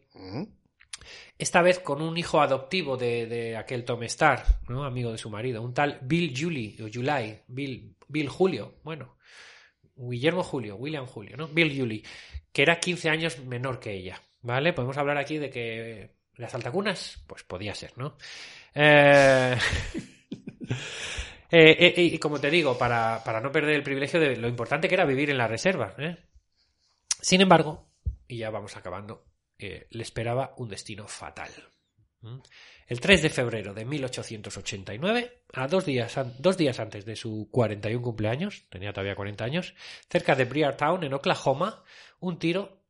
esta vez con un hijo adoptivo de, de aquel Tom Starr, ¿no? amigo de su marido, un tal Bill Julie, o July, Bill, Bill Julio, bueno, Guillermo Julio, William Julio, ¿no? Bill Julie, que era 15 años menor que ella, ¿vale? Podemos hablar aquí de que las altacunas, pues podía ser, ¿no? Eh... eh, eh, y como te digo, para, para no perder el privilegio de lo importante que era vivir en la reserva, ¿eh? Sin embargo, y ya vamos acabando, eh, le esperaba un destino fatal. ¿Mm? El 3 de febrero de 1889, a dos días, dos días antes de su 41 cumpleaños, tenía todavía 40 años, cerca de Breartown, en Oklahoma, un tiro,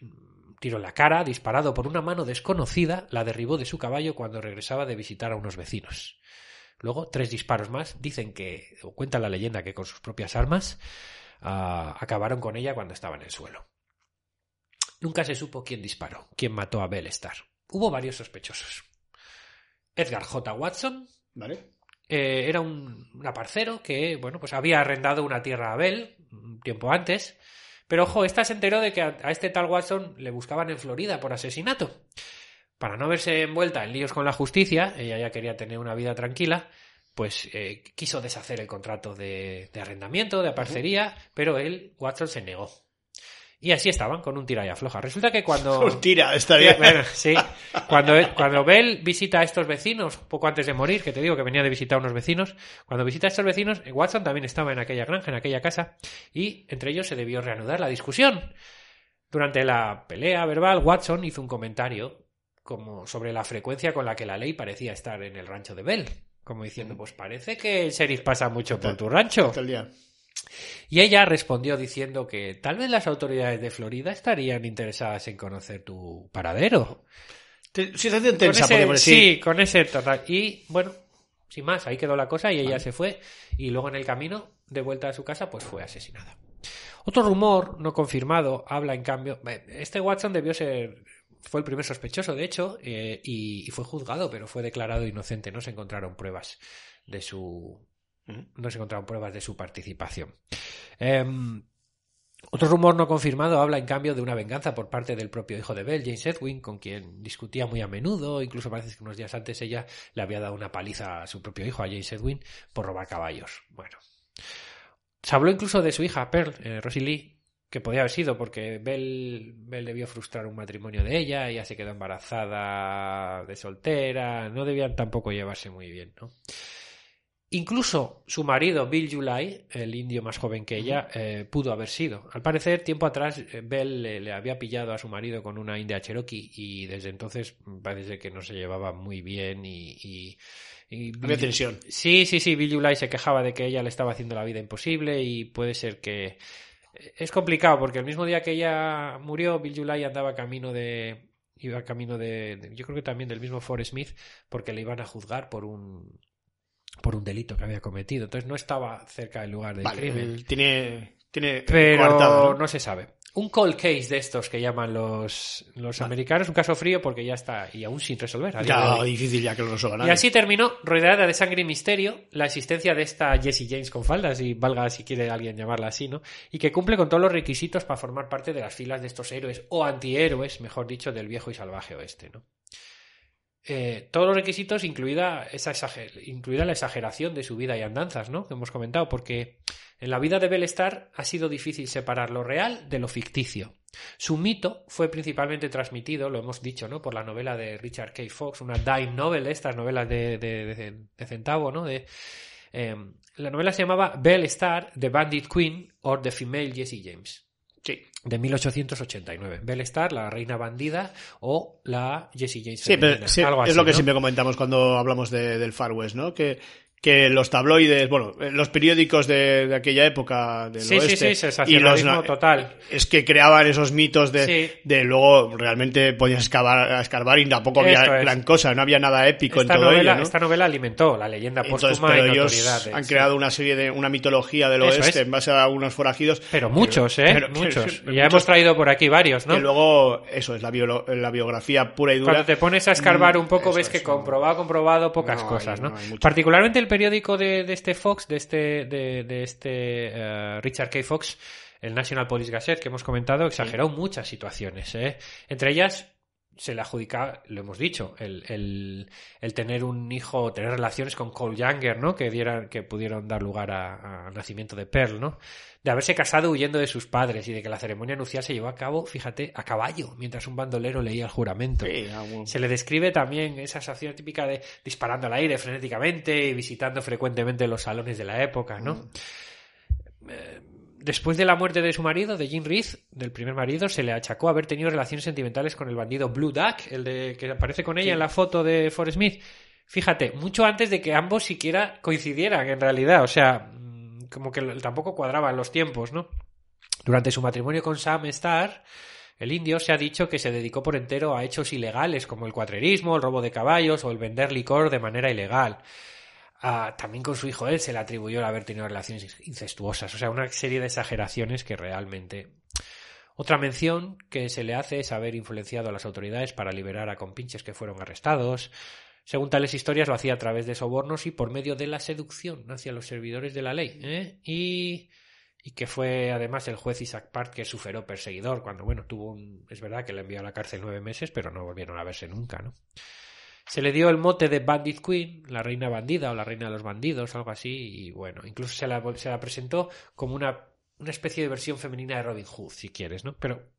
un tiro en la cara, disparado por una mano desconocida, la derribó de su caballo cuando regresaba de visitar a unos vecinos. Luego, tres disparos más, dicen que, o cuenta la leyenda que con sus propias armas, ah, acabaron con ella cuando estaba en el suelo. Nunca se supo quién disparó, quién mató a Bell Star. Hubo varios sospechosos. Edgar J. Watson ¿Vale? eh, era un, un aparcero que, bueno, pues había arrendado una tierra a Bell un tiempo antes. Pero ojo, esta se enteró de que a, a este tal Watson le buscaban en Florida por asesinato. Para no verse envuelta en líos con la justicia, ella ya quería tener una vida tranquila, pues eh, quiso deshacer el contrato de, de arrendamiento, de aparcería, pero él, Watson, se negó. Y así estaban, con un tira y afloja. Resulta que cuando... Tira, estaría. Bueno, sí. Cuando, cuando Bell visita a estos vecinos, poco antes de morir, que te digo que venía de visitar a unos vecinos, cuando visita a estos vecinos, Watson también estaba en aquella granja, en aquella casa, y entre ellos se debió reanudar la discusión. Durante la pelea verbal, Watson hizo un comentario como sobre la frecuencia con la que la ley parecía estar en el rancho de Bell. Como diciendo, pues parece que el sheriff pasa mucho por tu rancho. Hasta el día. Y ella respondió diciendo que tal vez las autoridades de Florida estarían interesadas en conocer tu paradero. Situación Con tensa, ese- podemos decir. sí, con ese total. Y bueno, sin más, ahí quedó la cosa y ella se fue. Y luego en el camino, de vuelta a su casa, pues fue asesinada. Otro rumor no confirmado habla en cambio. Este Watson debió ser. Fue el primer sospechoso, de hecho, eh, y, y fue juzgado, pero fue declarado inocente. No se encontraron pruebas de su. No se encontraron pruebas de su participación. Em, otro rumor no confirmado habla, en cambio, de una venganza por parte del propio hijo de Bell, James Edwin, con quien discutía muy a menudo. Incluso parece que unos días antes ella le había dado una paliza a su propio hijo, a James Edwin, por robar caballos. Bueno. Se habló incluso de su hija, Pearl, eh, Rosie Lee, que podía haber sido porque Bell, Bell debió frustrar un matrimonio de ella, ella se quedó embarazada de soltera, no debían tampoco llevarse muy bien, ¿no? Incluso su marido, Bill July, el indio más joven que ella, eh, pudo haber sido. Al parecer, tiempo atrás, eh, Bell le, le había pillado a su marido con una india cherokee y desde entonces parece que no se llevaba muy bien y... y- Había tensión. Sí, sí, sí, Bill July se quejaba de que ella le estaba haciendo la vida imposible y puede ser que... Es complicado porque el mismo día que ella murió, Bill July andaba camino de... Iba camino de, de- Yo creo que también del mismo Forrest Smith porque le iban a juzgar por un por un delito que había cometido. Entonces no estaba cerca del lugar del Vale, crimen. tiene. Tiene. Pero. ¿no? se sabe. Un cold case de estos que llaman los, los americanos, un caso frío porque ya está, y aún sin resolver. Ya, difícil ya que lo resuelva Y nadie. así terminó, rodeada de sangre y misterio, la existencia de esta Jessie James con faldas, y valga si quiere alguien llamarla así, ¿no? Y que cumple con todos los requisitos para formar parte de las filas de estos héroes, o antihéroes, mejor dicho, del viejo y salvaje oeste, ¿no? Eh, todos los requisitos, incluida, esa exager- incluida la exageración de su vida y andanzas, ¿no? Que hemos comentado, porque en la vida de Bellstar ha sido difícil separar lo real de lo ficticio. Su mito fue principalmente transmitido, lo hemos dicho, ¿no? Por la novela de Richard K. Fox, una dime novel, estas novelas de, de- de- de centavo, ¿no? De, eh, la novela se llamaba Belle Star, The Bandit Queen or The Female Jessie James. Sí. De 1889. Belle Star, la reina bandida, o la Jessie James. Sí, pero femenina, sí, algo es lo que ¿no? siempre comentamos cuando hablamos de- del Far West, ¿no? Que, que los tabloides, bueno, eh, los periódicos de, de aquella época del Sí, sí, oeste sí, y los total. es que creaban esos mitos de, Sí. de luego realmente podías escavar, escarbar y tampoco había Esto es. gran cosa, no había nada épico Esta en todo novela, ello, ¿no? esta novela alimentó la leyenda póstuma pero y ellos de- han sí. creado una serie de una mitología del Eso oeste es. en base a unos forajidos. Pero muchos, ¿eh? pero que- muchos. que- Y ya muchos hemos traído por aquí varios, ¿no? Que luego, eso es la, biolo- la biografía pura y dura. Cuando te pones a escarbar un poco ves eso que es, no. comprobado, comprobado, pocas No cosas, ¿no? no. Particularmente el periódico de, de este Fox, de este, de, de este eh, Richard K. Fox, el National Police Gazette que hemos comentado exageró muchas situaciones. ¿eh? Entre ellas, se le adjudica, lo hemos dicho, el, el, el tener un hijo, tener relaciones con Cole Younger, ¿no? Que dieran, que pudieron dar lugar al nacimiento de Pearl, ¿no? De haberse casado huyendo de sus padres y de que la ceremonia nupcial se llevó a cabo, fíjate, a caballo, mientras un bandolero leía el juramento. Se le describe también esa acción típica de disparando al aire frenéticamente y visitando frecuentemente los salones de la época, ¿no? Eh, después de la muerte de su marido, de Jim Reed, del primer marido, se le achacó haber tenido relaciones sentimentales con el bandido Blue Duck, el de que aparece con ella en la foto de Forrest Smith. Fíjate, mucho antes de que ambos siquiera coincidieran en realidad, o sea, mm, como que tampoco cuadraban los tiempos, ¿no? Durante su matrimonio con Sam Starr, el indio se ha dicho que se dedicó por entero a hechos ilegales como el cuatrerismo, el robo de caballos o el vender licor de manera ilegal. También con su hijo él se le atribuyó el haber tenido relaciones incestuosas. O sea, una serie de exageraciones que realmente. Otra mención que se le hace es haber influenciado a las autoridades para liberar a compinches que fueron arrestados. Según tales historias, lo hacía a través de sobornos y por medio de la seducción hacia los servidores de la ley. ¿eh? Y, y, que fue además el juez Isaac Park que superó perseguidor cuando, bueno, tuvo un. Es verdad que le envió a la cárcel nueve meses, pero no volvieron a verse nunca, ¿no? Se le dio el mote de Bandit Queen, la reina bandida o la reina de los bandidos, algo así, y bueno, incluso se la, se la presentó como una, una especie de versión femenina de Robin Hood, si quieres, ¿no? Pero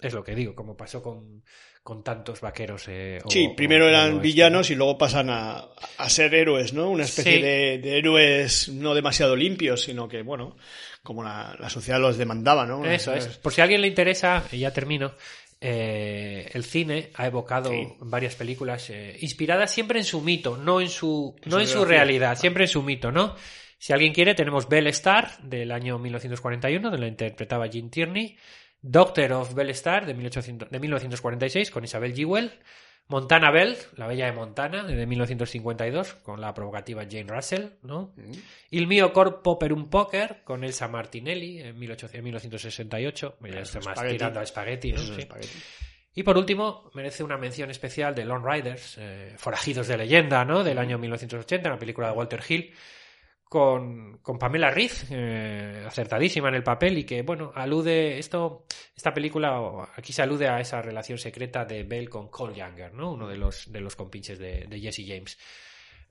es lo que digo, como pasó con, con tantos vaqueros. Eh, sí, primero eran villanos y luego pasan a, a, ser héroes, ¿no? Una especie de, de, héroes no demasiado limpios, sino que, bueno, como la, la sociedad los demandaba, ¿no? Eso es. Por si a alguien le interesa, y ya termino, eh, el cine ha evocado varias películas eh, inspiradas siempre en su mito, no en su, no en su realidad, siempre en su mito, ¿no? Si alguien quiere, tenemos Belle Star del año 1941, de la interpretaba Jean Tierney, Doctor of Belle Star de, 1800, de 1946 con Isabel Jewell, Montana Bell, La Bella de Montana, de 1952, con la provocativa Jane Russell, ¿no? Mm. Il mio corpo per un poker, con Elsa Martinelli, en 1968, ya está más tirando a. Sí. Y por último, merece una mención especial de Lone Riders, eh, Forajidos de Leyenda, ¿no? Del año 1980, una película de Walter Hill, con, Pamela Reed, eh, acertadísima en el papel y que, bueno, alude, esto, esta película, aquí se alude a esa relación secreta de Bell con Cole Younger, ¿no? Uno de los, de los compinches de, Jesse James.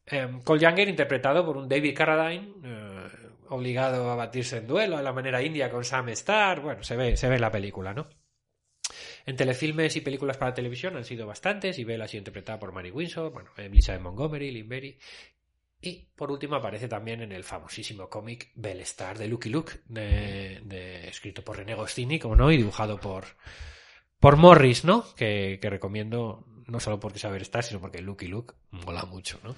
Eh, Cole Younger, interpretado por un David Carradine, eh, obligado a batirse en duelo a la manera india con Sam Starr, bueno, se ve, se ve en la película, ¿no? En telefilmes y películas para televisión han sido bastantes, y Bell ha sido interpretada por Mary Windsor, bueno, Elizabeth Montgomery, Lynn Berry, y por último aparece también en el famosísimo cómic Bell Star de Lucky Luke, escrito por René Goscinny, como no, y dibujado por, por Morris, ¿no? Que, que recomiendo no solo porque saber estar, sino porque Lucky Luke mola mucho, ¿no?